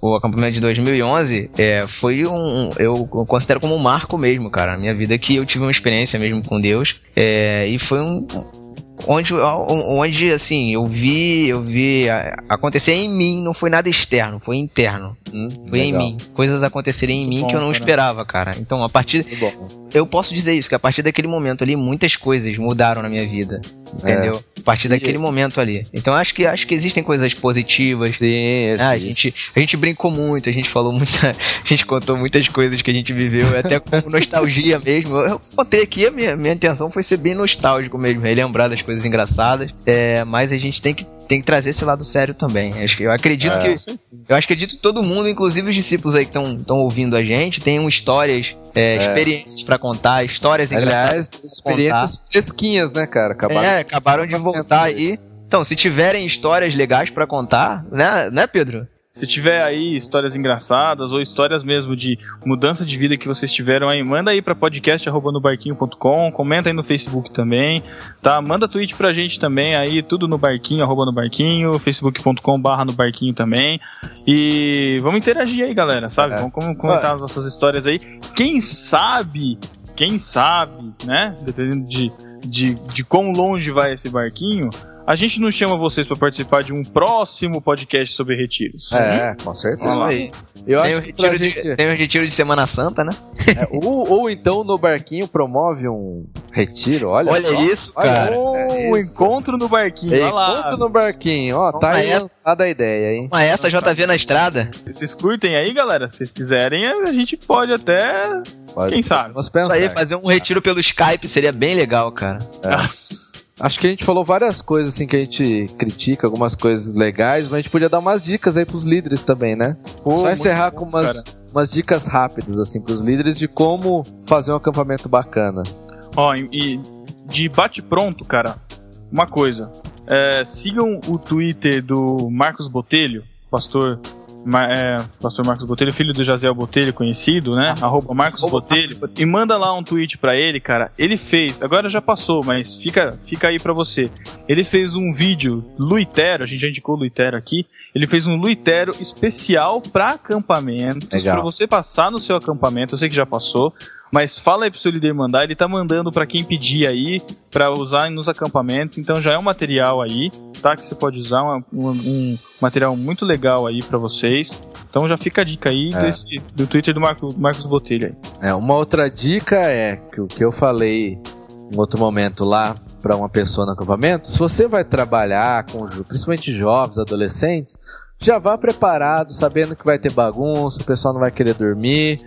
o, o acampamento de 2011, é, foi um. Eu considero como um marco mesmo, cara, na minha vida, que eu tive uma experiência mesmo com Deus. É, e foi um onde, onde assim, eu vi, eu vi acontecer em mim, não foi nada externo, foi interno. Hum, foi legal. em mim. Coisas acontecerem em mim bom, que eu não esperava, cara. Então, a partir eu posso dizer isso, que a partir daquele momento ali muitas coisas mudaram na minha vida. Entendeu? É. A partir daquele e... momento ali. Então acho que acho que existem coisas positivas. Sim, ah, a gente a gente brincou muito, a gente falou muita, a gente contou muitas coisas que a gente viveu, até com nostalgia mesmo. Eu contei aqui, a minha, minha intenção foi ser bem nostálgico mesmo, relembrar das coisas engraçadas. É, mas a gente tem que tem que trazer esse lado sério também. Eu acredito é. que. Eu acredito que todo mundo, inclusive os discípulos aí que estão ouvindo a gente, tenham histórias, é, é. experiências para contar, histórias Aliás, experiências fresquinhas, né, cara? Acabaram, é, acabaram de voltar aí. Então, se tiverem histórias legais para contar, né, né, Pedro? Se tiver aí histórias engraçadas ou histórias mesmo de mudança de vida que vocês tiveram aí, manda aí para podcast@nobarquinho.com, comenta aí no Facebook também, tá? Manda tweet pra gente também aí, tudo no barquinho, arroba no barquinho, facebook.com/barra no barquinho também. E vamos interagir aí, galera, sabe? É. Vamos comentar as nossas histórias aí. Quem sabe quem sabe, né? Dependendo de, de, de quão longe vai esse barquinho, a gente não chama vocês para participar de um próximo podcast sobre retiros. É, com certeza. Isso aí. Eu Tem o, acho que pra retiro de, gente, tem o retiro de Semana Santa, né? é, ou, ou então no barquinho promove um retiro, olha Olha só. isso, Olha, cara. É isso. encontro no barquinho. Olha lá. Encontro no barquinho, ó, tá aí a essa. lançada a ideia, hein? Uma essa JV na estrada. Vocês curtem aí, galera? Se vocês quiserem, a gente pode até. Pode- Quem sabe? Vamos Isso aí, fazer um retiro pelo Skype seria bem legal, cara. É. Acho que a gente falou várias coisas assim que a gente critica, algumas coisas legais, mas a gente podia dar umas dicas aí pros líderes também, né? Pô, Só encerrar bom, com umas, cara. umas dicas rápidas assim pros líderes de como fazer um acampamento bacana. Ó, e e de bate-pronto, cara, uma coisa. É, sigam o Twitter do Marcos Botelho, pastor, é, pastor Marcos Botelho, filho do Jaziel Botelho, conhecido, né? Arroba Marcos Arroba Botelho. E manda lá um tweet pra ele, cara. Ele fez, agora já passou, mas fica, fica aí pra você. Ele fez um vídeo Luitero, a gente já indicou o Luitero aqui. Ele fez um Luitero especial pra acampamentos, pra você passar no seu acampamento. Eu sei que já passou, mas fala aí pro seu líder mandar. Ele tá mandando pra quem pedir aí, pra usar nos acampamentos. Então já é um material aí, tá? Que você pode usar, um, um- material muito legal aí pra vocês. Então já fica a dica aí É. desse, do Twitter do Marco, Marcos Botelho aí. É, uma outra dica é que o que eu falei em outro momento lá para uma pessoa no acampamento, se você vai trabalhar com principalmente jovens, adolescentes, já vá preparado, sabendo que vai ter bagunça, o pessoal não vai querer dormir.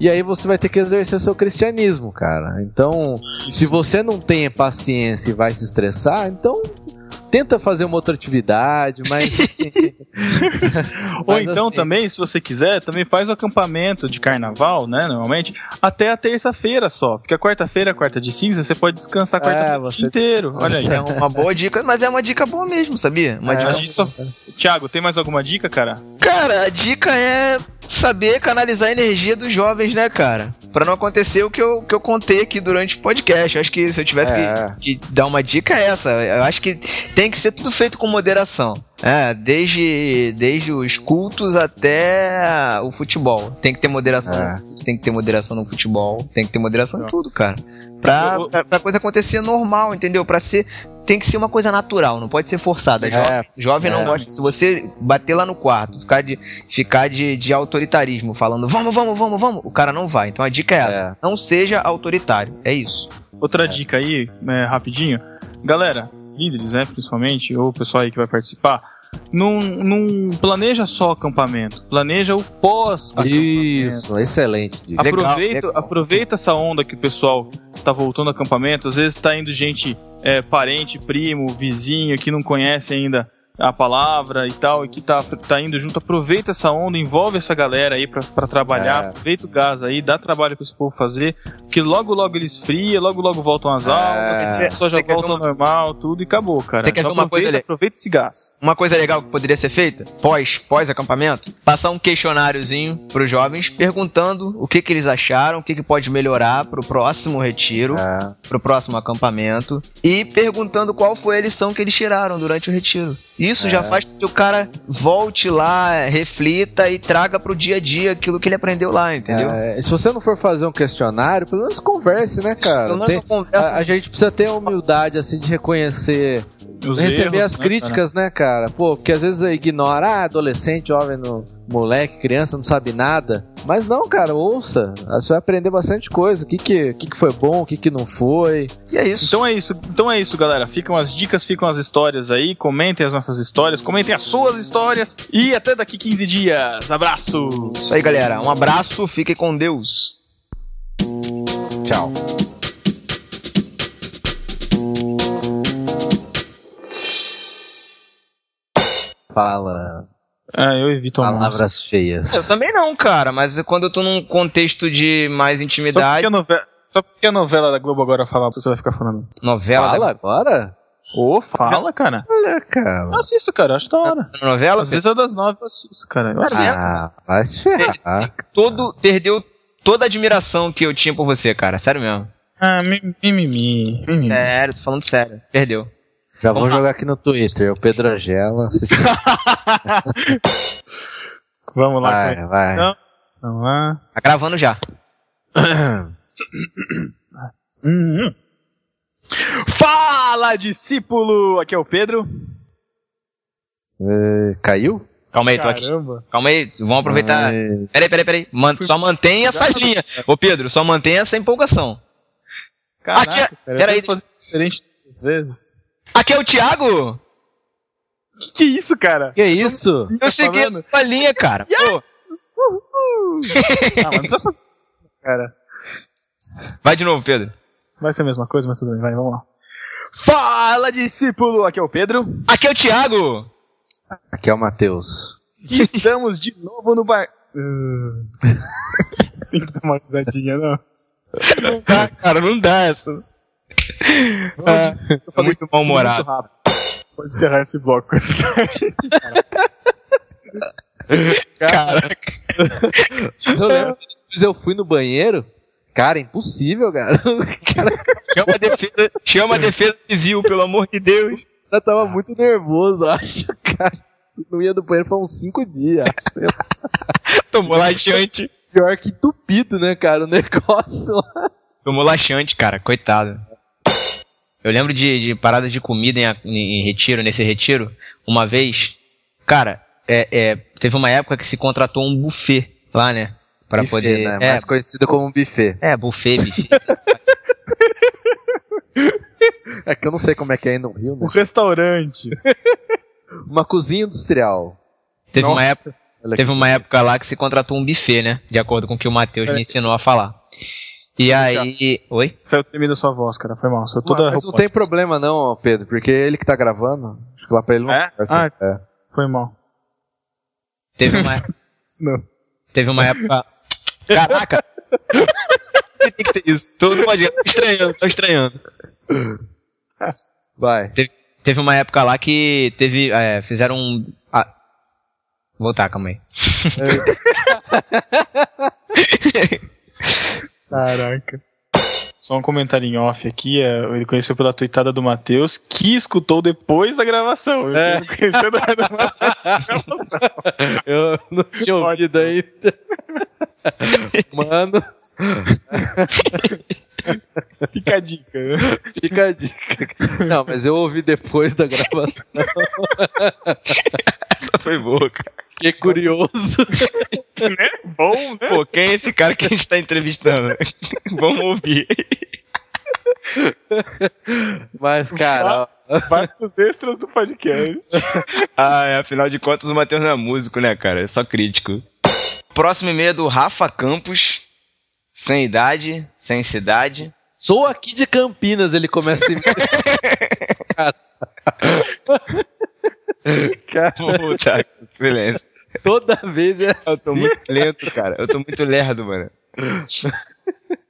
E aí você vai ter que exercer o seu cristianismo, cara. Então, se você não tem paciência e vai se estressar, então tenta fazer uma outra atividade, mas Ou Mas então assim- também, se você quiser, também faz o acampamento de carnaval, né? Normalmente, até a terça-feira só. Porque a quarta-feira, a quarta de cinza, você pode descansar a É, quarta-feira dia inteiro. Olha aí. É uma boa dica, mas é uma dica boa mesmo, sabia? Uma É. dica só... Thiago, tem mais alguma dica, cara? Cara, a dica é saber canalizar a energia dos jovens, né, cara? Pra não acontecer o que eu, que eu contei aqui durante o podcast. Eu acho que se eu tivesse É. que, que dar uma dica é essa. Eu acho que tem que ser tudo feito com moderação. É, desde, desde os cultos até o futebol. Tem que ter moderação É. tem que ter moderação no futebol, tem que ter moderação em tudo, cara. Pra, pra, pra coisa acontecer normal, entendeu? Pra ser. Tem que ser uma coisa natural, não pode ser forçada. É. Jovem, jovem não É. gosta. Se você bater lá no quarto, ficar de, ficar de, de autoritarismo, falando vamos, vamos, vamos, vamos, o cara não vai. Então a dica é essa: não seja autoritário. É isso. Outra dica aí, é, rapidinho. Galera, líderes, né, principalmente, ou o pessoal aí que vai participar, não, não planeja só acampamento, planeja o pós-acampamento. isso, excelente. dica. Legal, Aproveita, legal. aproveita essa onda que o pessoal tá voltando ao acampamento. Às vezes tá indo gente, é, parente, primo, vizinho, que não conhece ainda a palavra e tal, e que tá, tá indo junto. Aproveita essa onda, envolve essa galera aí pra, pra trabalhar. É. Aproveita o gás aí, dá trabalho pra esse povo fazer, porque logo logo eles friam, logo logo voltam as É. aulas, só já volta uma- normal, tudo e acabou, cara. Você quer Só ver uma coisa aproveita, ali? aproveita esse gás. Uma coisa legal que poderia ser feita, pós, pós acampamento, passar um questionáriozinho pros jovens perguntando o que, que eles acharam, o que, que pode melhorar pro próximo retiro, É. pro próximo acampamento e perguntando qual foi a lição que eles tiraram durante o retiro. Isso já É. faz com que o cara volte lá, reflita e traga pro dia a dia aquilo que ele aprendeu lá, entendeu? É, se você não for fazer um questionário, pelo menos converse, né, cara? Tem- a, a gente precisa ter a humildade, assim, de reconhecer, receber erros, as né, críticas, né, cara? Pô, porque às vezes ignora, ah, adolescente, jovem, no, moleque, criança, não sabe nada. Mas não, cara, ouça. Você vai aprender bastante coisa. O que que, o que, que foi bom, o que que não foi. E é isso. Então é isso, então é isso, galera. Ficam as dicas, ficam as histórias aí. Comentem as nossas histórias, comentem as suas histórias. E até daqui 15 dias. Abraço! Isso aí, galera. Um abraço, fiquem com Deus. Tchau. Fala Ah, eu evito almoço. palavras feias. Eu também não, cara, mas quando eu tô num contexto de mais Só intimidade, porque, a novela, só porque a novela da Globo agora fala, você vai ficar falando. novela, Fala da... agora? Ô, fala, cara. Olha, cara. Eu assisto, cara, acho da hora. novela, Às vezes é das nove eu assisto, cara. Eu assisto. Ah, vai se ferrar. todo perdeu toda a admiração que eu tinha por você, cara, sério mesmo. Ah, mi- mimimi. mimimi. Sério, tô falando sério. Perdeu. Já vou Vamos jogar aqui no Twitter. O Pedro Angela. se- Vamos lá, Vai, cara. vai. Não. Vamos lá. Tá gravando já. Hum. Fala, discípulo! Aqui é o Pedro. É, caiu? Calma aí, tô aqui. Caramba. Calma aí, vamos aproveitar. Ai, Peraí, peraí, peraí. Man- só mantém essa linha. Ô Pedro, só mantém essa empolgação. Caraca, Aqui é- peraí, fazer diferente vezes. Aqui é o Thiago? Que que é isso, cara? que isso? Eu segui a sua linha, cara. Pô, Ah, mas não precisa fazer- cara. vai de novo, Pedro. Vai ser a mesma coisa, mas tudo bem, vai, vamos lá. Fala, discípulo! Aqui é o Pedro. Aqui é o Thiago. Aqui é o Matheus. Estamos de novo no bar. Uh. Tem que dar uma risadinha, não? Não dá, cara, não dá essas. Ah, Eu falei muito mal-humorado. Pode encerrar esse bloco Caraca. Eu lembro que eu fui no banheiro. Cara, impossível, cara. Cara, Chama a defesa, chama a defesa civil, pelo amor de Deus. o cara tava muito nervoso, acho. Cara, não ia no banheiro foi uns cinco dias. acho, sei lá. Tomou laxante. Pior que entupido, né, cara? O negócio lá. Tomou laxante, cara, coitado. Eu lembro de, de paradas de comida em, em retiro, nesse retiro, uma vez. Cara, é, é, teve uma época que se contratou um buffet lá, né? Pra Buffet, poder. né? É, Mais conhecido como buffet. é, buffet, buffet. É que eu não sei como é que é aí no Rio, Um né? restaurante. Uma cozinha industrial. teve, uma Nossa. época, Olha teve uma época lá que se contratou um buffet, né? De acordo com o que o Matheus me ensinou a falar. E aí. Oi? Saiu tremendo sua voz, cara. Foi mal. Saiu toda Mas não tem problema não, Pedro, porque é ele que tá gravando. Acho que lá pra ele não É? Ah. É. Foi mal. Teve uma, Não. teve uma época. Caraca! Tem que ter isso. Todo mundo tô estranhando, tô estranhando. Vai. Teve, teve uma época lá que teve. é, fizeram um. Ah, voltar, calma aí. Caraca. Só um comentário em off aqui, é, ele conheceu pela tuitada do Matheus, que escutou depois da gravação. Ele É. não conheceu da da gravação. Eu não tinha ouvido ainda. Mano, Fica a dica. né? fica a dica. Não, mas eu ouvi depois da gravação. Essa foi boa, cara. Fiquei curioso. né? Bom, né? Pô, quem é esse cara que a gente tá entrevistando? Vamos ouvir. Mas, cara, Vai pros extras do podcast. Ah, é, afinal de contas o Matheus não é músico, né, cara? É só crítico. Próximo e-mail é do Rafa Campos. Sem idade, sem cidade. sou aqui de Campinas, ele começa a... cara. voltar. Silêncio. toda vez é Eu tô assim. muito lento, cara. Eu tô muito lerdo, mano.